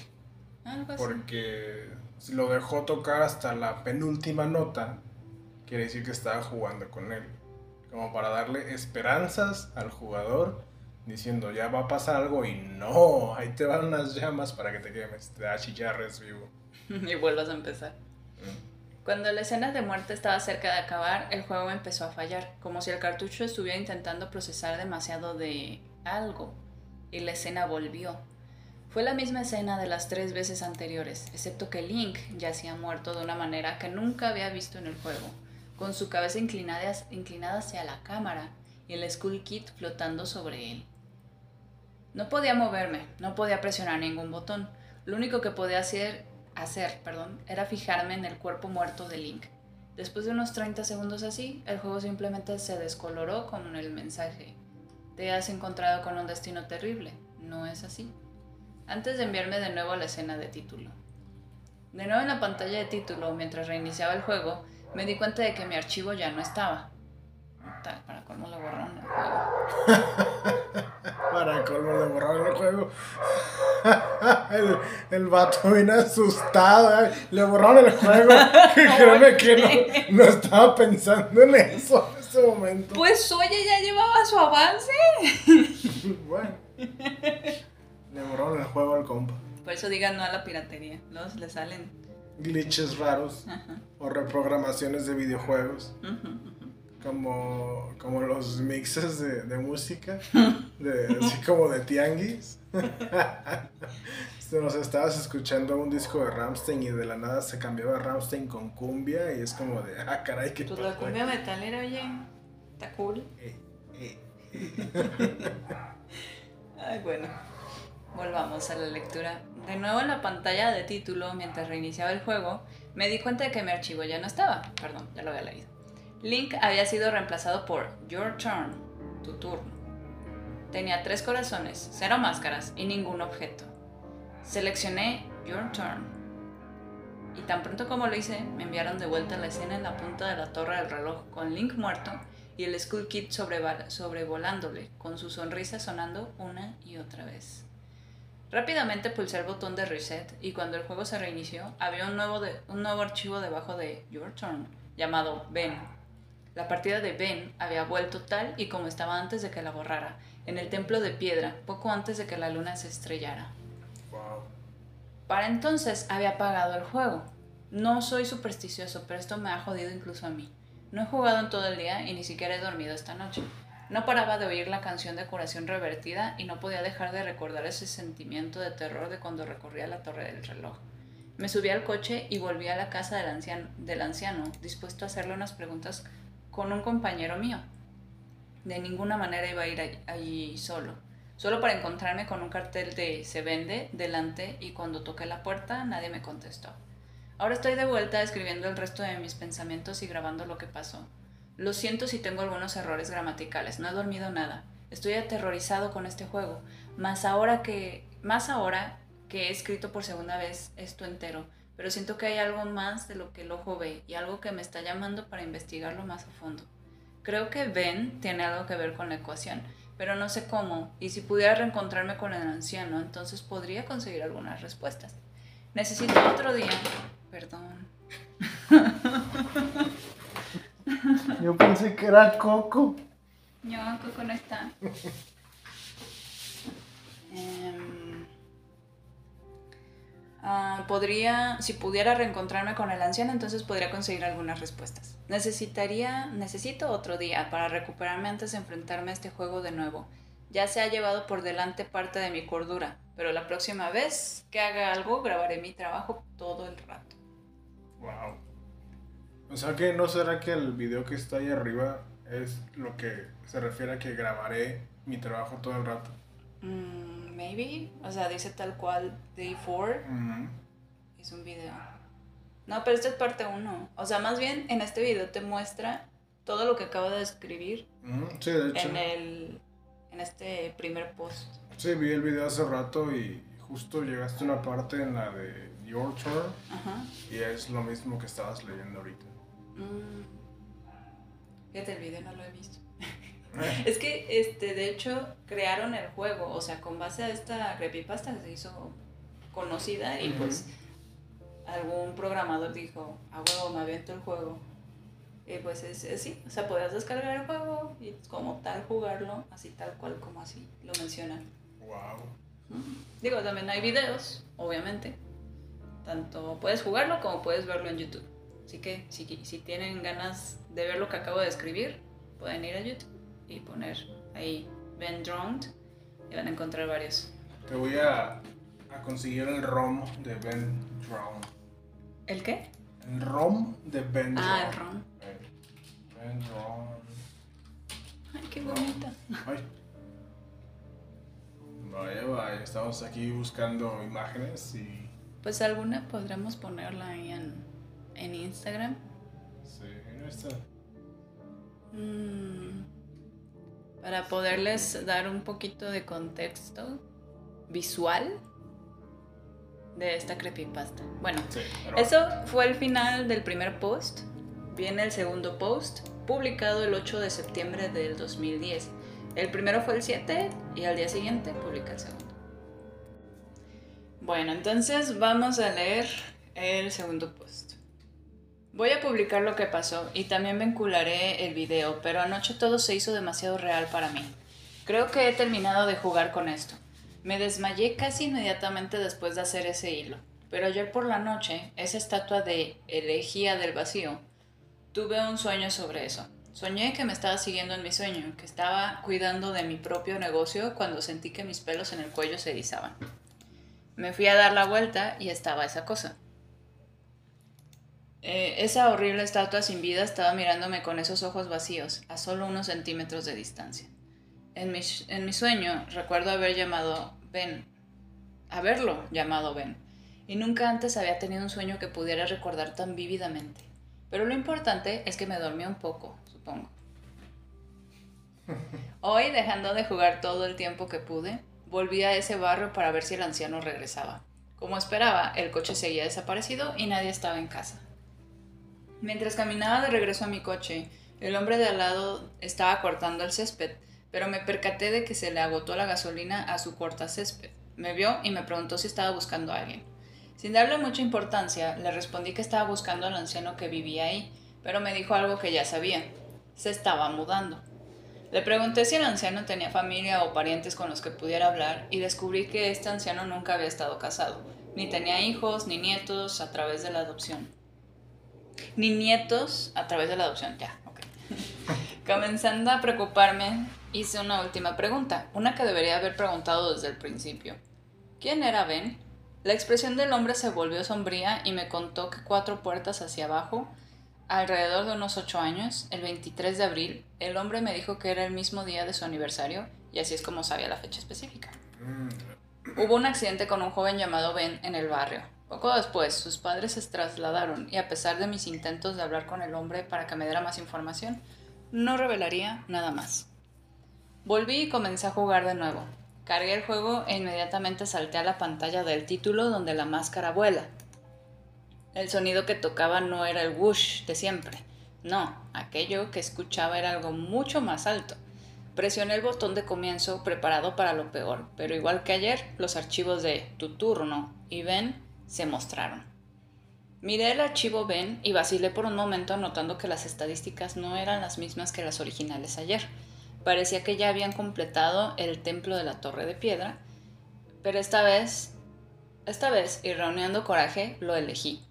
Algo así. Porque lo dejó tocar hasta la penúltima nota, quiere decir que estaba jugando con él. Como para darle esperanzas al jugador, diciendo ya va a pasar algo y no, ahí te van unas llamas para que te quemes, te da chicharres vivo. [LAUGHS] y vuelvas a empezar. Mm. Cuando la escena de muerte estaba cerca de acabar, el juego empezó a fallar, como si el cartucho estuviera intentando procesar demasiado de algo, y la escena volvió. Fue la misma escena de las tres veces anteriores, excepto que Link yacía muerto de una manera que nunca había visto en el juego, con su cabeza inclinada, hacia la cámara y el Skull Kid flotando sobre él. No podía moverme, no podía presionar ningún botón. Lo único que podía hacer, era fijarme en el cuerpo muerto de Link. Después de unos 30 segundos así, el juego simplemente se descoloró con el mensaje. Te has encontrado con un destino terrible. no es así. Antes de enviarme de nuevo a la escena de título. De nuevo en la pantalla de título, mientras reiniciaba el juego, me di cuenta de que mi archivo ya no estaba. Para colmo lo borraron el juego. [LAUGHS] Para colmo le borraron el juego. [LAUGHS] el, el vato viene asustado. ¿eh? Le borraron el juego. [LAUGHS] Créeme que no, no estaba pensando en eso en ese momento. Pues oye, ya llevaba su avance. bueno. Le borraron el juego al compa. Por eso digan no a la piratería. Se le salen. Glitches raros. Ajá. O reprogramaciones de videojuegos. Como, como los mixes de, de música. [LAUGHS] De, así como de tianguis. [LAUGHS] Nos estabas escuchando un disco de Ramstein y de la nada se cambiaba Ramstein con cumbia y es como de, ah, caray, qué Pues la cumbia metalera, oye, está cool. Eh, eh, eh. [LAUGHS] Ay, bueno. Volvamos a la lectura. De nuevo en la pantalla de título, mientras reiniciaba el juego, me di cuenta de que mi archivo ya no estaba. Perdón, ya lo había leído. Link había sido reemplazado por Your Turn, tu turno. Tenía tres corazones, cero máscaras y ningún objeto. Seleccioné Your Turn. Y tan pronto como lo hice, me enviaron de vuelta a la escena en la punta de la torre del reloj con Link muerto y el Skull Kid sobrevolándole, con su sonrisa sonando una y otra vez. Rápidamente pulsé el botón de reset y cuando el juego se reinició, había un nuevo, de- un nuevo archivo debajo de Your Turn, llamado Ben. La partida de Ben había vuelto tal y como estaba antes de que la borrara, en el templo de piedra, poco antes de que la luna se estrellara. Wow. Para entonces había apagado el juego. No soy supersticioso, pero esto me ha jodido incluso a mí. No he jugado en todo el día y ni siquiera he dormido esta noche. No paraba de oír la canción de curación revertida y no podía dejar de recordar ese sentimiento de terror de cuando recorría la torre del reloj. Me subí al coche y volví a la casa del anciano, del anciano, dispuesto a hacerle unas preguntas con un compañero mío. De ninguna manera iba a ir allí- solo, solo para encontrarme con un cartel de se vende delante y cuando toqué la puerta nadie me contestó. Ahora estoy de vuelta escribiendo el resto de mis pensamientos y grabando lo que pasó. Lo siento si tengo algunos errores gramaticales, no he dormido nada. Estoy aterrorizado con este juego, más ahora que más ahora que he escrito por segunda vez esto entero, pero siento que hay algo más de lo que el ojo ve y algo que me está llamando para investigarlo más a fondo. Creo que Ben tiene algo que ver con la ecuación, pero no sé cómo, y si pudiera reencontrarme con el anciano, entonces podría conseguir algunas respuestas. Necesito otro día. Perdón. [LAUGHS] Yo pensé que era Coco. No, Coco no está. Ah, podría, si pudiera reencontrarme con el anciano, entonces podría conseguir algunas respuestas. Necesitaría, necesito otro día para recuperarme antes de enfrentarme a este juego de nuevo. Ya se ha llevado por delante parte de mi cordura, pero la próxima vez que haga algo grabaré mi trabajo todo el rato. Wow. O sea que no será que el video que está ahí arriba es lo que se refiere a que grabaré mi trabajo todo el rato. Mm, maybe, o sea, dice tal cual Day 4 Ujú. Es un video. No, pero esta es parte 1. O sea, más bien en este video te muestra todo lo que acabo de escribir Sí, de hecho. en el en este primer post. Sí, vi el video hace rato y justo llegaste a una parte en la de Your Turn Ajá. y es lo mismo que estabas leyendo ahorita. Mm. Fíjate, el video no lo he visto. [LAUGHS] Es que, este, de hecho, crearon el juego, o sea, con base a esta creepypasta que se hizo conocida y pues algún programador dijo, a huevo, me aviento el juego. Y pues es es así, o sea, podías descargar el juego y como tal jugarlo, así tal cual como así lo mencionan. Wow. Mm. Digo, también hay videos, obviamente. Tanto puedes jugarlo como puedes verlo en YouTube. Así que si, si tienen ganas de ver lo que acabo de escribir, pueden ir a YouTube y poner ahí Ben Drowned y van a encontrar varios. Te voy a, a conseguir el ROM de Ben Drown. ¿El qué? El ROM de Ben Drown. Ah, el ROM. Ben Drown. Ay, qué bonita. Ay. Vaya, vaya, estamos aquí buscando imágenes y. Pues alguna podremos ponerla ahí en, en Instagram. Sí, está. Mm, para poderles dar un poquito de contexto, visual de esta creepypasta. Bueno, Sí, pero- eso fue el final del primer post. Viene el segundo post, publicado el 8 de septiembre del 2010. El primero fue el 7 y al día siguiente publica el segundo. Bueno, entonces vamos a leer el segundo post. Voy a publicar lo que pasó y también vincularé el video, pero anoche todo se hizo demasiado real para mí. Creo que he terminado de jugar con esto. Me desmayé casi inmediatamente después de hacer ese hilo, pero ayer por la noche, esa estatua de elegía del vacío, tuve un sueño sobre eso. Soñé que me estaba siguiendo en mi sueño, que estaba cuidando de mi propio negocio cuando sentí que mis pelos en el cuello se erizaban. Me fui a dar la vuelta y estaba esa cosa. Eh, esa horrible estatua sin vida estaba mirándome con esos ojos vacíos, a solo unos centímetros de distancia. En mi, en mi sueño recuerdo haber llamado Ben, haberlo llamado Ben, y nunca antes había tenido un sueño que pudiera recordar tan vívidamente. Pero lo importante es que me dormí un poco, supongo. [LAUGHS] Hoy, dejando de jugar todo el tiempo que pude, volví a ese barrio para ver si el anciano regresaba. Como esperaba, el coche seguía desaparecido y nadie estaba en casa. Mientras caminaba de regreso a mi coche, el hombre de al lado estaba cortando el césped, pero me percaté de que se le agotó la gasolina a su corta césped. Me vio y me preguntó si estaba buscando a alguien. Sin darle mucha importancia, le respondí que estaba buscando al anciano que vivía ahí, pero me dijo algo que ya sabía. Se estaba mudando. Le pregunté si el anciano tenía familia o parientes con los que pudiera hablar y descubrí que este anciano nunca había estado casado, ni tenía hijos ni nietos a través de la adopción. Ni nietos a través de la adopción, ya, ok. [LAUGHS] Comenzando a preocuparme, hice una última pregunta, una que debería haber preguntado desde el principio. ¿Quién era Ben? La expresión del hombre se volvió sombría y me contó que cuatro puertas hacia abajo, alrededor de unos ocho años, el 23 de abril, el hombre me dijo que era el mismo día de su aniversario y así es como sabía la fecha específica. Mm, Hubo un accidente con un joven llamado Ben en el barrio. Poco después, sus padres se trasladaron y a pesar de mis intentos de hablar con el hombre para que me diera más información, no revelaría nada más. Volví y comencé a jugar de nuevo. Cargué el juego e inmediatamente salté a la pantalla del título donde la máscara vuela. El sonido que tocaba no era el whoosh de siempre. No, aquello que escuchaba era algo mucho más alto. Presioné el botón de comienzo preparado para lo peor, pero igual que ayer, los archivos de tu turno y Ben se mostraron. Miré el archivo Ben y vacilé por un momento notando que las estadísticas no eran las mismas que las originales ayer. Parecía que ya habían completado el templo de la torre de piedra, pero esta vez, esta vez, y reuniendo coraje, lo elegí.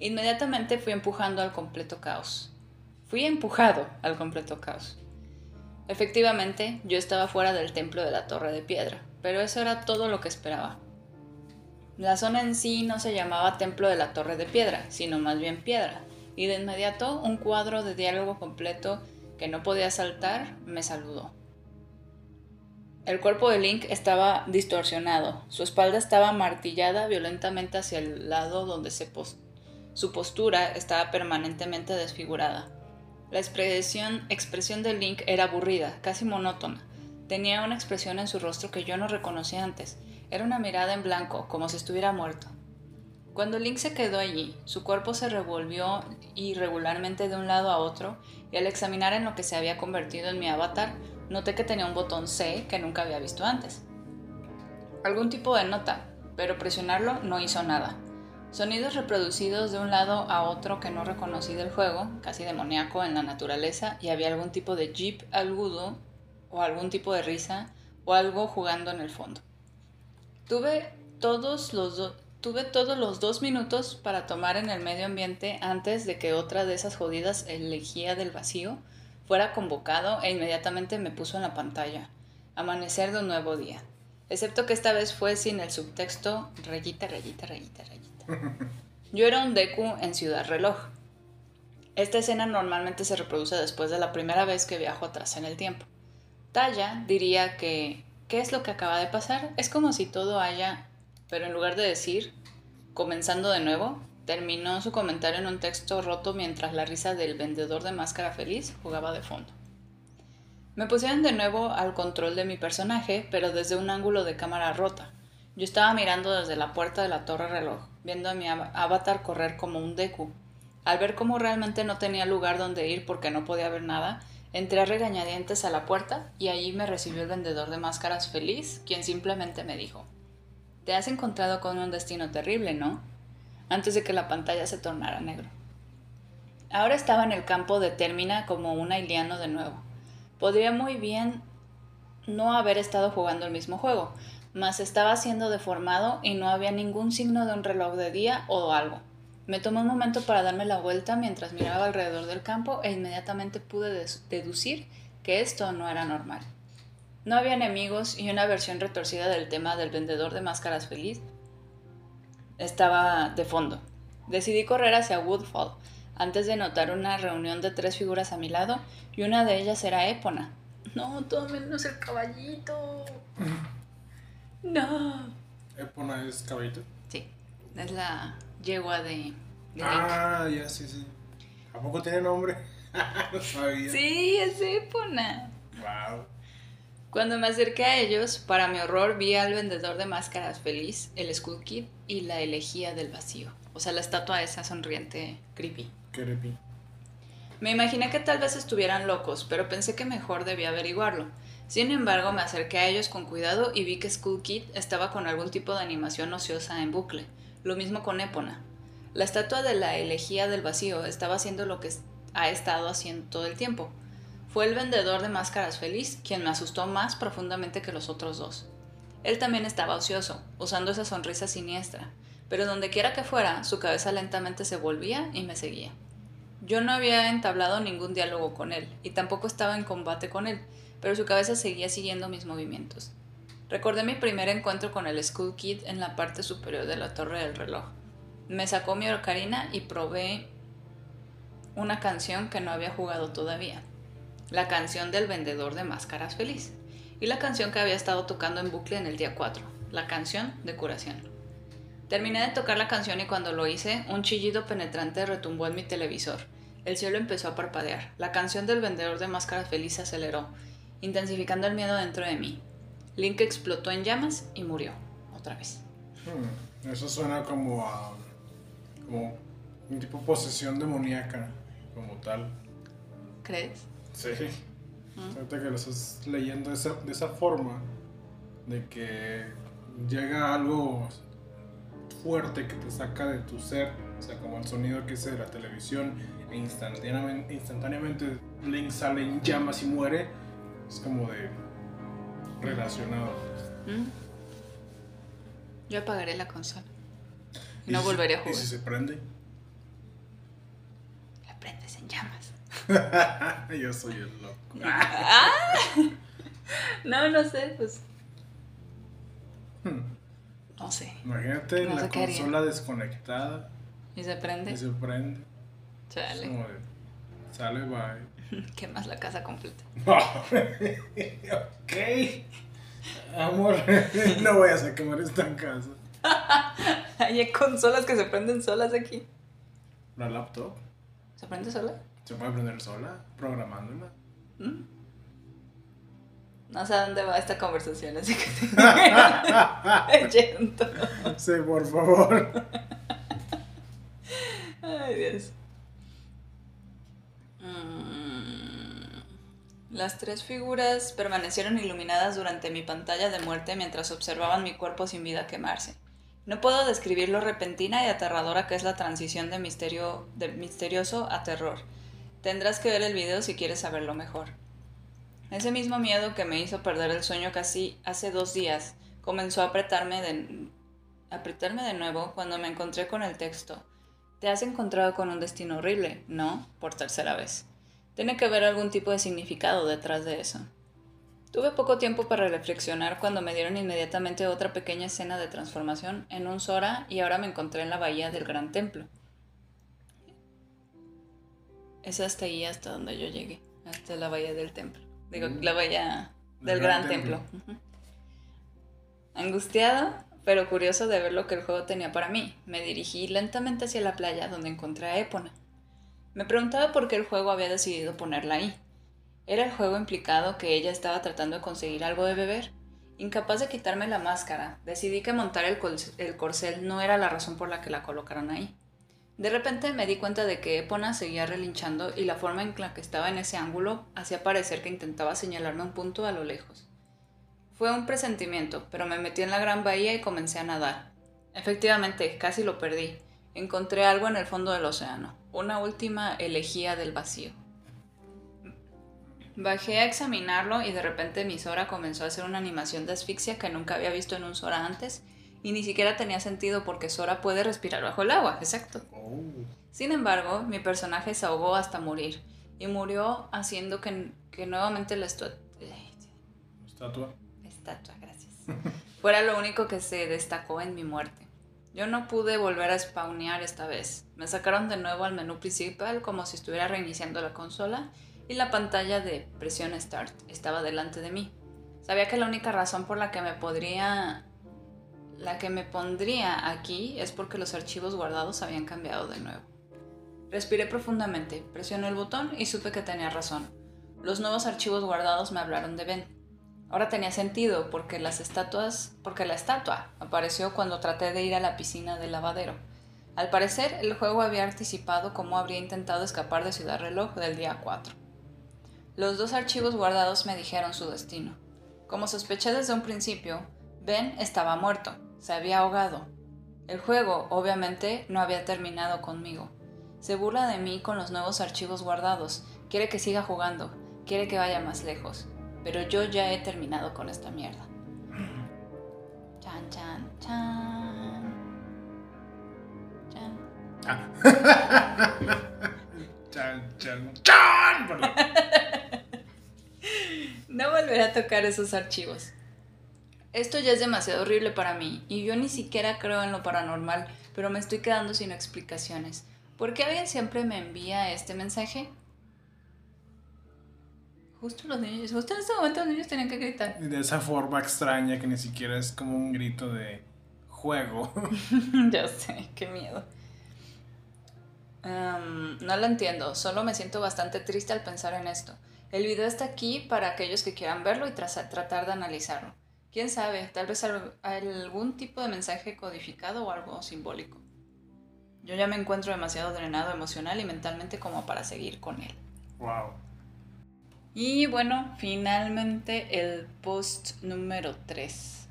Inmediatamente fui empujando al completo caos. Fui empujado al completo caos. Efectivamente, yo estaba fuera del templo de la torre de piedra, pero eso era todo lo que esperaba. La zona en sí no se llamaba Templo de la Torre de Piedra, sino más bien Piedra, y de inmediato un cuadro de diálogo completo que no podía saltar me saludó. El cuerpo de Link estaba distorsionado, su espalda estaba martillada violentamente hacia el lado donde se pos su postura estaba permanentemente desfigurada. La expresión, expresión de Link era aburrida, casi monótona. Tenía una expresión en su rostro que yo no reconocí antes. Era una mirada en blanco, como si estuviera muerto. Cuando Link se quedó allí, su cuerpo se revolvió irregularmente de un lado a otro, y al examinar en lo que se había convertido en mi avatar, noté que tenía un botón C que nunca había visto antes. Algún tipo de nota, pero presionarlo no hizo nada. Sonidos reproducidos de un lado a otro que no reconocí del juego, casi demoníaco en la naturaleza, y había algún tipo de jeep agudo, o algún tipo de risa, o algo jugando en el fondo. Tuve todos los dos Tuve todos los dos minutos para tomar en el medio ambiente antes de que otra de esas jodidas elegía del vacío fuera convocado e inmediatamente me puso en la pantalla. Amanecer de un nuevo día. Excepto que esta vez fue sin el subtexto rayita, rayita, rayita, rayita. [LAUGHS] Yo era un Deku en Ciudad Reloj. Esta escena normalmente se reproduce después de la primera vez que viajo atrás en el tiempo. Talla diría que ¿qué es lo que acaba de pasar? Es como si todo haya pero en lugar de decir, comenzando de nuevo, terminó su comentario en un texto roto mientras la risa del vendedor de máscara feliz jugaba de fondo. Me pusieron de nuevo al control de mi personaje, pero desde un ángulo de cámara rota. Yo estaba mirando desde la puerta de la torre reloj, viendo a mi avatar correr como un Deku. Al ver cómo realmente no tenía lugar donde ir porque no podía ver nada, entré a regañadientes a la puerta y allí me recibió el vendedor de máscaras feliz, quien simplemente me dijo, Te has encontrado con un destino terrible, ¿no? Antes de que la pantalla se tornara negro. Ahora estaba en el campo de Termina como un ailiano de nuevo. Podría muy bien no haber estado jugando el mismo juego, mas estaba siendo deformado y no había ningún signo de un reloj de día o algo. Me tomé un momento para darme la vuelta mientras miraba alrededor del campo e inmediatamente pude deducir que esto no era normal. No había enemigos y una versión retorcida del tema del vendedor de máscaras feliz estaba de fondo. Decidí correr hacia Woodfall, antes de notar una reunión de tres figuras a mi lado y una de ellas era Épona. No, todo menos el caballito. No. ¿Épona es caballito? Sí, es la yegua de, Ah, ya, sí, sí. ¿A poco tiene nombre? [LAUGHS] no sabía. Sí, es Épona. Wow. Cuando me acerqué a ellos, para mi horror vi al vendedor de máscaras feliz, el Skull Kid y la elegía del vacío. O sea, la estatua esa sonriente creepy. Creepy. Me imaginé que tal vez estuvieran locos, pero pensé que mejor debía averiguarlo. Sin embargo, me acerqué a ellos con cuidado y vi que Skull Kid estaba con algún tipo de animación ociosa en bucle. Lo mismo con Épona. La estatua de la elegía del vacío estaba haciendo lo que ha estado haciendo todo el tiempo. Fue el vendedor de máscaras feliz quien me asustó más profundamente que los otros dos. Él también estaba ocioso, usando esa sonrisa siniestra, pero donde quiera que fuera, su cabeza lentamente se volvía y me seguía. Yo no había entablado ningún diálogo con él, y tampoco estaba en combate con él, pero su cabeza seguía siguiendo mis movimientos. Recordé mi primer encuentro con el School Kid en la parte superior de la torre del reloj. Me sacó mi ocarina y probé una canción que no había jugado todavía. La canción del vendedor de máscaras feliz. Y la canción que había estado tocando en bucle en el día 4. La canción de curación. Terminé de tocar la canción y cuando lo hice, un chillido penetrante retumbó en mi televisor. El cielo empezó a parpadear. La canción del vendedor de máscaras feliz se aceleró, intensificando el miedo dentro de mí. Link explotó en llamas y murió. Otra vez. Hmm, eso suena como a. como un tipo de posesión demoníaca, como tal. ¿Crees? Sí. Ahorita que lo estás leyendo de esa, de esa forma, de que llega algo fuerte que te saca de tu ser, o sea, como el sonido que es de la televisión, e instantáneamente, instantáneamente Link sale en llamas y muere, es como de relacionado. ¿Mm? Yo apagaré la consola. Y no volveré a jugar. ¿Y si se prende? La prendes en llamas. [LAUGHS] Yo soy el loco. [LAUGHS] Ah. no, no sé, pues. Hmm. No sé. Imagínate No la consola desconectada ¿Y se prende? y se prende. Chale. como de, sale, bye. [LAUGHS] Quemas la casa completa. [LAUGHS] ok. Amor, [LAUGHS] no vayas a quemar esta casa. Hay consolas que se prenden solas aquí. La laptop ¿Se prende sola? se puede prender sola, programándola. ¿Mm? No sé a dónde va esta conversación, así que Yendo. Sí, por favor. Ay, Dios. Mm. Las tres figuras permanecieron iluminadas durante mi pantalla de muerte mientras observaban mi cuerpo sin vida quemarse. No puedo describir lo repentina y aterradora que es la transición de, misterio, misterioso a terror. Tendrás que ver el video si quieres saberlo mejor. Ese mismo miedo que me hizo perder el sueño casi hace dos días comenzó a apretarme de, apretarme de nuevo cuando me encontré con el texto. Te has encontrado con un destino horrible, ¿no? Por tercera vez. Tiene que haber algún tipo de significado detrás de eso. Tuve poco tiempo para reflexionar cuando me dieron inmediatamente otra pequeña escena de transformación en un Sora y ahora me encontré en la bahía del Gran Templo. Es hasta ahí hasta donde yo llegué, hasta la bahía del templo. Digo, Mm. la bahía del Gran, Gran Templo. Angustiado, pero curioso de ver lo que el juego tenía para mí, me dirigí lentamente hacia la playa donde encontré a Épona. Me preguntaba por qué el juego había decidido ponerla ahí. ¿Era el juego implicado que ella estaba tratando de conseguir algo de beber? Incapaz de quitarme la máscara, decidí que montar el, el corcel no era la razón por la que la colocaron ahí. De repente me di cuenta de que Epona seguía relinchando y la forma en la que estaba en ese ángulo hacía parecer que intentaba señalarme un punto a lo lejos. Fue un presentimiento, pero me metí en la gran bahía y comencé a nadar. Efectivamente, casi lo perdí. Encontré algo en el fondo del océano, una última elegía del vacío. Bajé a examinarlo y de repente mi Sora comenzó a hacer una animación de asfixia que nunca había visto en un Sora antes y ni siquiera tenía sentido porque Sora puede respirar bajo el agua, exacto. Oh. Sin embargo, mi personaje se ahogó hasta morir y murió haciendo que, nuevamente la estatua... Estatua. Estatua, gracias. fuera lo único que se destacó en mi muerte. Yo no pude volver a spawnear esta vez. Me sacaron de nuevo al menú principal como si estuviera reiniciando la consola y la pantalla de presión Start estaba delante de mí. Sabía que la única razón por la que me podría la que me pondría aquí es porque los archivos guardados habían cambiado de nuevo. Respiré profundamente, presioné el botón y supe que tenía razón. Los nuevos archivos guardados me hablaron de Ben. Ahora tenía sentido porque las estatuas, porque la estatua apareció cuando traté de ir a la piscina del lavadero. Al parecer, el juego había anticipado cómo habría intentado escapar de Ciudad Reloj del día 4. Los dos archivos guardados me dijeron su destino. Como sospeché desde un principio, Ben estaba muerto, se había ahogado. El juego, obviamente, no había terminado conmigo. Se burla de mí con los nuevos archivos guardados, quiere que siga jugando, quiere que vaya más lejos. Pero yo ya he terminado con esta mierda. Chan, chan, chan. Chan. Ah. [LAUGHS] chan, chan, chan. no volveré a tocar esos archivos. Esto ya es demasiado horrible para mí y yo ni siquiera creo en lo paranormal, pero me estoy quedando sin explicaciones. ¿Por qué alguien siempre me envía este mensaje? Justo los niños, justo en este momento los niños tenían que gritar. De esa forma extraña que ni siquiera es como un grito de juego. [LAUGHS] ya sé, qué miedo. no lo entiendo, solo me siento bastante triste al pensar en esto. El video está aquí para aquellos que quieran verlo y tratar de analizarlo. Quién sabe, tal vez algún tipo de mensaje codificado o algo simbólico. Yo ya me encuentro demasiado drenado emocional y mentalmente como para seguir con él. Wow. Y bueno, finalmente el post número 3.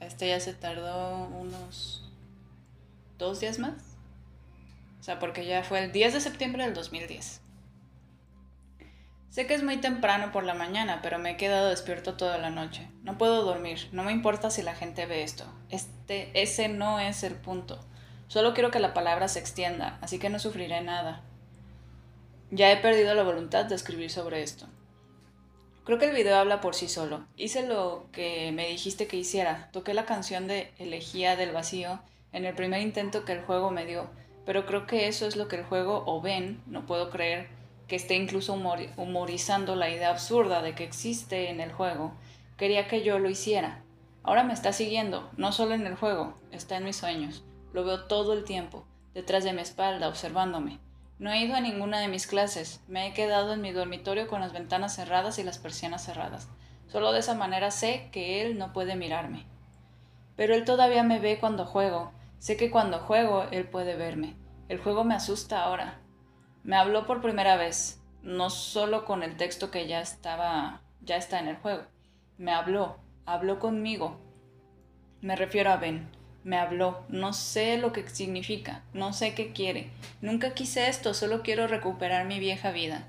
Este ya se tardó unos dos días más. O sea, porque ya fue el 10 de septiembre del 2010. Sé que es muy temprano por la mañana, pero me he quedado despierto toda la noche. No puedo dormir, no me importa si la gente ve esto. Este, ese no es el punto. Solo quiero que la palabra se extienda, así que no sufriré nada. Ya he perdido la voluntad de escribir sobre esto. Creo que el video habla por sí solo. Hice lo que me dijiste que hiciera. Toqué la canción de Elegía del Vacío en el primer intento que el juego me dio, pero creo que eso es lo que el juego o ven, no puedo creer, que esté incluso humorizando la idea absurda de que existe en el juego, quería que yo lo hiciera. Ahora me está siguiendo, no solo en el juego, está en mis sueños. Lo veo todo el tiempo, detrás de mi espalda, observándome. No he ido a ninguna de mis clases, me he quedado en mi dormitorio con las ventanas cerradas y las persianas cerradas. Solo de esa manera sé que él no puede mirarme. Pero él todavía me ve cuando juego. Sé que cuando juego él puede verme. El juego me asusta ahora. Me habló por primera vez, no solo con el texto que ya estaba, ya está en el juego. Me habló, habló conmigo. Me refiero a Ben. Me habló, no sé lo que significa, no sé qué quiere. Nunca quise esto, solo quiero recuperar mi vieja vida.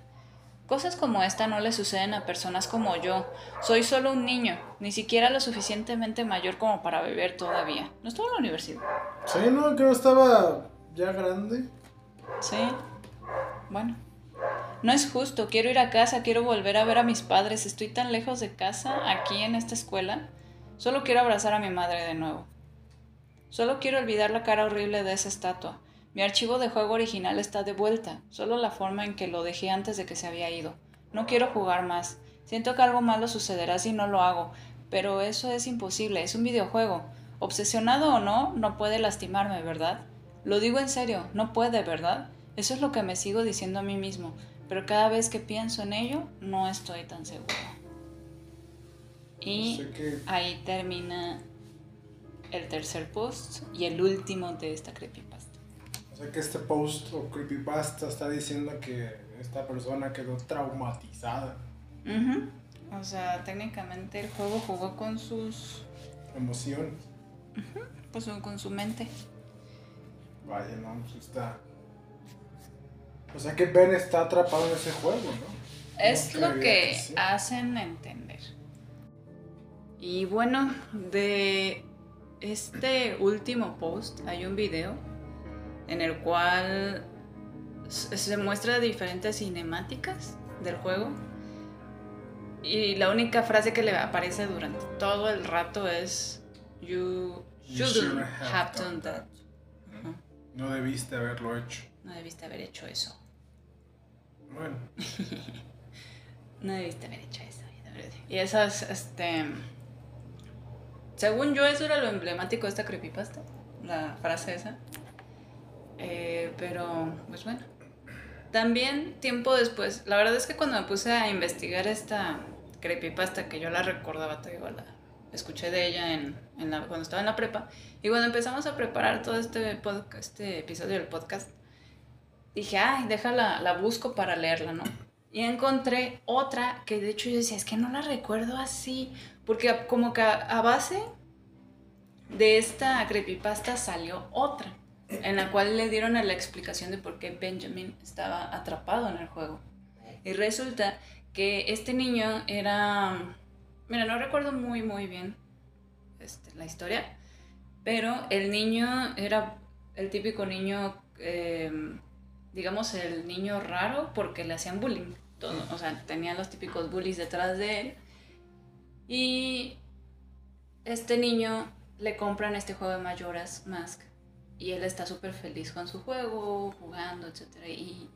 Cosas como esta no le suceden a personas como yo. Soy solo un niño, ni siquiera lo suficientemente mayor como para beber todavía. ¿No estaba en la universidad? Sí, no, que no estaba ya grande. Sí. Bueno, no es justo, quiero ir a casa, quiero volver a ver a mis padres, estoy tan lejos de casa, aquí en esta escuela. Solo quiero abrazar a mi madre de nuevo. Solo quiero olvidar la cara horrible de esa estatua. Mi archivo de juego original está de vuelta, solo la forma en que lo dejé antes de que se había ido. No quiero jugar más. Siento que algo malo sucederá si no lo hago, pero eso es imposible, es un videojuego. Obsesionado o no, no puede lastimarme, ¿verdad? Lo digo en serio, no puede, ¿verdad? Eso es lo que me sigo diciendo a mí mismo, pero cada vez que pienso en ello no estoy tan seguro. Y ahí termina el tercer post y el último de esta creepypasta. O sea que este post o creepypasta está diciendo que esta persona quedó traumatizada. Ujú. O sea, técnicamente el juego jugó con sus. Emociones. Pues con su mente. Vaya, no, pues está. O sea que Ben está atrapado en ese juego, ¿no? Es No lo que hacen entender. Y bueno, de este último post hay un video en el cual se muestra diferentes cinemáticas del juego. Y la única frase que le aparece durante todo el rato es You shouldn't have done that. No debiste haberlo hecho. No debiste haber hecho eso. Bueno, [LAUGHS] No debiste haber hecho eso. Y esas, este. Según yo, eso era lo emblemático de esta creepypasta. La frase esa. Eh, pero, pues bueno. También, tiempo después. La verdad es que cuando me puse a investigar esta creepypasta, que yo la recordaba, te digo, la escuché de ella en, en cuando estaba en la prepa. Y cuando empezamos a preparar todo este, podcast, este episodio del podcast, dije, ay, déjala, la busco para leerla, ¿no? Y encontré otra que de hecho yo decía, es que no la recuerdo así, porque como que a, base de esta creepypasta salió otra, en la cual le dieron la explicación de por qué Benjamin estaba atrapado en el juego. Y resulta que este niño era, mira, no recuerdo muy, muy bien este, la historia, pero el niño era el típico niño, eh, digamos, el niño raro porque le hacían bullying. O sea, tenía los típicos bullies detrás de él. Y este niño le compran este juego de Majora's Mask. Y él está súper feliz con su juego, jugando, etc. Y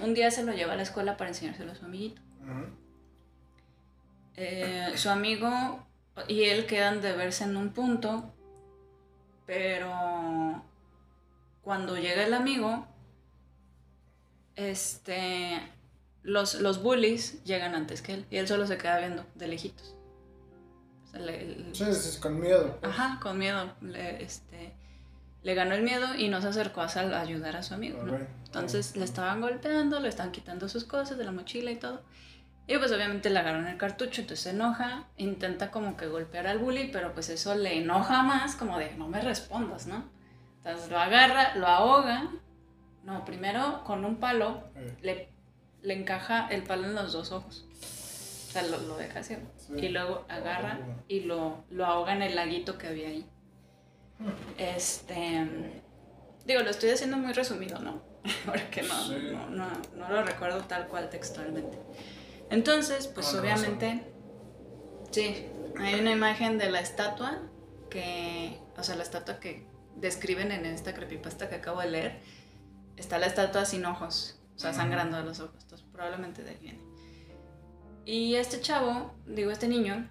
un día se lo lleva a la escuela para enseñárselo a su amiguito. Eh, su amigo y él quedan de verse en un punto, pero cuando llega el amigo, este, los, los bullies llegan antes que él y él solo se queda viendo de lejitos. El- Sí, sí, con miedo. pues. Ajá, con miedo. Le, este, le ganó el miedo y no se acercó a sal- ayudar a su amigo. Entonces le estaban golpeando, le estaban quitando sus cosas de la mochila y todo. Y pues obviamente le agarraron el cartucho, entonces se enoja, intenta como que golpear al bully, pero pues eso le enoja más, como de no me respondas, ¿no? Entonces lo agarra, lo ahoga. No, primero con un palo le, le encaja el palo en los dos ojos. O sea, lo, lo deja ciego. Sí. Y luego agarra y lo, lo ahoga en el laguito que había ahí. Este. Digo, lo estoy haciendo muy resumido, ¿no? [LAUGHS] Porque no, Sí. no, no, no lo recuerdo tal cual textualmente. Entonces, pues obviamente. Sí, hay una imagen de la estatua que. O sea, la estatua que describen en esta creepypasta que acabo de leer. Está la estatua sin ojos, o sea, sangrando de los ojos. Entonces, probablemente de ahí viene. Y este chavo, digo, este niño,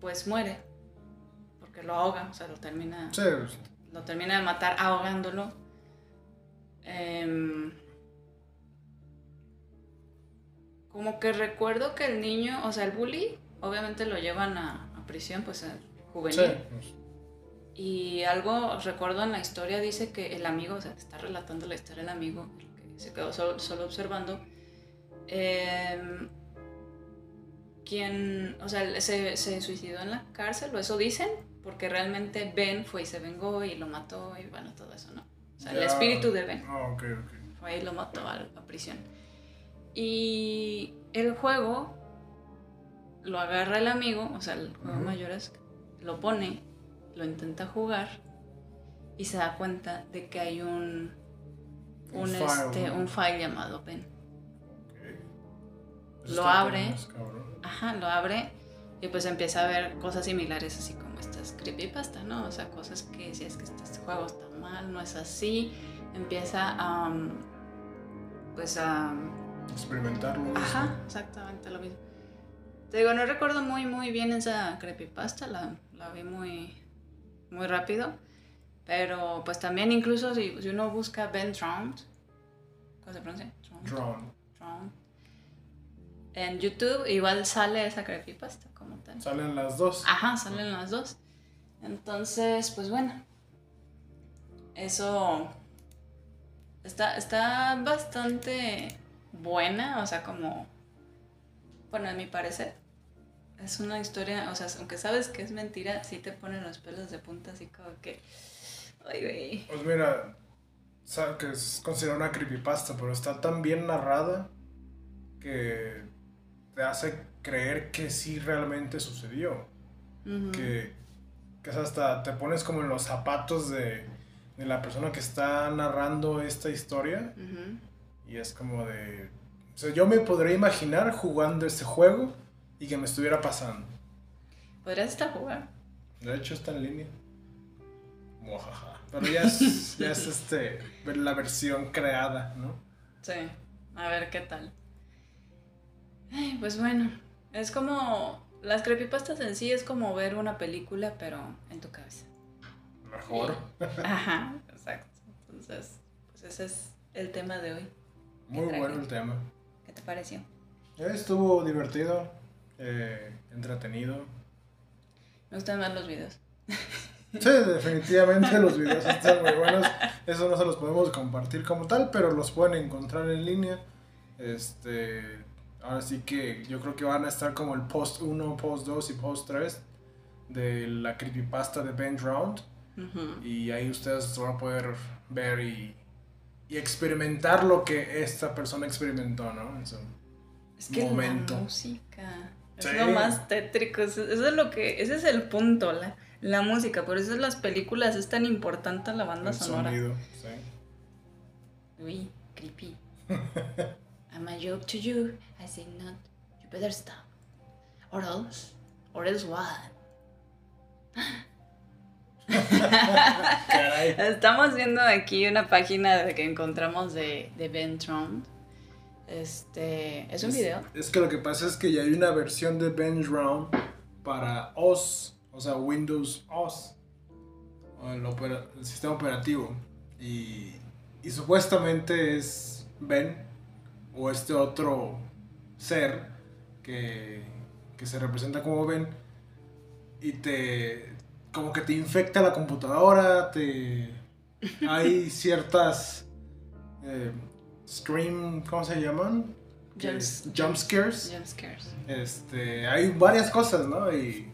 pues muere. Porque lo ahoga, o sea, lo termina, Sí, pues, lo termina de matar ahogándolo. Em, como que recuerdo que el niño, o sea, el bully, obviamente lo llevan a, a prisión, pues a juvenil. sí, pues, Y algo recuerdo en la historia dice que el amigo, o sea, te está relatando la historia del amigo, el que se quedó solo, solo observando, em, quien, o sea, se, se suicidó en la cárcel, o eso dicen, porque realmente Ben fue y se vengó y lo mató y bueno, todo eso, ¿no? O sea, el ya. espíritu de Ben Ah, ok, ok. fue y lo mató a la prisión. Y el juego lo agarra el amigo, o sea, el juego Ujú. mayores, lo pone, lo intenta jugar y se da cuenta de que hay un un, Un este, un file llamado Ben. Ok. Lo abre. Ajá, lo abre y pues empieza a ver cosas similares así como estas creepypasta, ¿no? O sea, cosas que si es que este juego está mal, no es así, empieza a um, pues a Experimentarlo. Ajá, exactamente lo mismo. Te digo, no recuerdo muy muy bien esa creepypasta, la, la vi muy, muy rápido. Pero pues también incluso si, si uno busca Ben Drowned, ¿cómo se pronuncia? Drowned. Drone. Drowned. En YouTube igual sale esa creepypasta como tal. Salen las dos. Ajá, salen las dos. Entonces, pues bueno. Eso está, está bastante buena, o sea, como, bueno, a mi parecer, es una historia, o sea, aunque sabes que es mentira, sí te ponen los pelos de punta, así como que, ay, güey. Pues mira, que es considerada una creepypasta, pero está tan bien narrada que te hace creer que sí realmente sucedió. Que, que es hasta te pones como en los zapatos de, de la persona que está narrando esta historia y es como de... O sea, yo me podría imaginar jugando este juego y que me estuviera pasando. Podrías estar jugar. De hecho está en línea. Pero ya es, [LAUGHS] ya es este, la versión creada, ¿no? Sí, a ver qué tal. Ay, pues bueno, es como, las creepypastas en sí es como ver una película, pero en tu cabeza. Mejor. Ajá, exacto. Entonces, pues ese es el tema de hoy. Muy bueno el tema. ¿Qué te pareció? Eh, Estuvo divertido, eh, entretenido. Me gustan más los videos. [LAUGHS] Sí, definitivamente [LAUGHS] los videos están muy buenos. Eso no se los podemos compartir como tal, pero los pueden encontrar en línea. Este, ahora sí que yo creo que van a estar como el post 1, post 2 y post 3 de la creepypasta de Ben. Ujú. Y ahí ustedes van a poder ver y, y experimentar lo que esta persona experimentó, ¿no? En su- Es que Momento. la música es lo más tétrico. Eso eso es lo que, ese es el punto, la, la música. Por eso en las películas es tan importante la banda el sonora. sonido. sí. Uy, creepy. [LAUGHS] I'm a joke to you. I say not. You better stop. Or else. Or else what? Caray. [LAUGHS] Estamos viendo aquí una página de que encontramos de, de Ben Trump. Este. Es un video. Es que lo que pasa es que ya hay una versión de Ben Drowned para OS, o sea, Windows OS, o el, opera- el sistema operativo. Y, y supuestamente es Ben, o este otro ser que, que se representa como Ben, y te. como que te infecta la computadora, te. hay [LAUGHS] ciertas. eh, Scream, ¿cómo se llaman? Jump scares. Jump scares. Este, hay varias cosas, ¿no? Y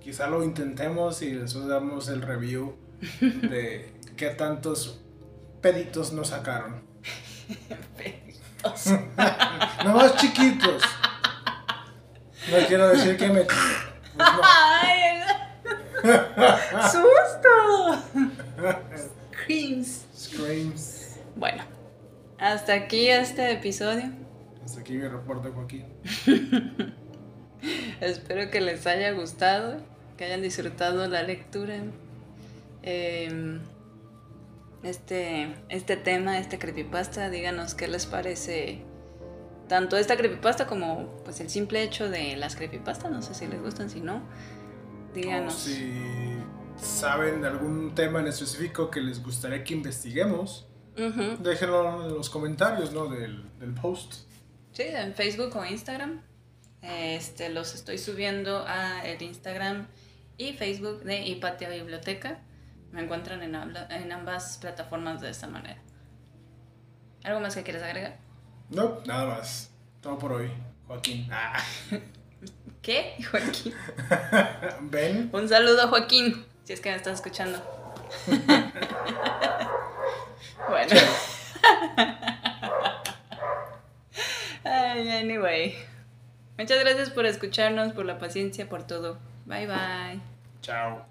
quizá lo intentemos y después damos el review [LAUGHS] de qué tantos peditos nos sacaron. [LAUGHS] Peditos. [LAUGHS] Nomás chiquitos. No quiero decir que me... Pues [LAUGHS] no. ¡Ay! [LAUGHS] ¡Susto! Screams. Screams. Bueno, hasta aquí este episodio. Hasta aquí mi reporte, Joaquín. Espero que les haya gustado, que hayan disfrutado la lectura. Eh, este, este tema, este creepypasta, díganos qué les parece tanto esta creepypasta como pues el simple hecho de las creepypastas, no sé si les gustan, si no, O díganos. si saben de algún tema en específico que les gustaría que investiguemos, Ujú. déjenlo en los comentarios, ¿no? Del, del post. Sí, en Facebook o Instagram. Este, los estoy subiendo a el Instagram y Facebook de Hipatia Biblioteca. Me encuentran en, habla- en ambas plataformas de esta manera. ¿Algo más que quieres agregar? No, nada más. Todo por hoy, Joaquín. Ah. [LAUGHS] ¿Qué? [LAUGHS] Joaquín. [LAUGHS] Ven. Un saludo, Joaquín, si es que me estás escuchando. bueno. Ay, anyway. Muchas gracias por escucharnos, por la paciencia, por todo. Bye bye. Chao.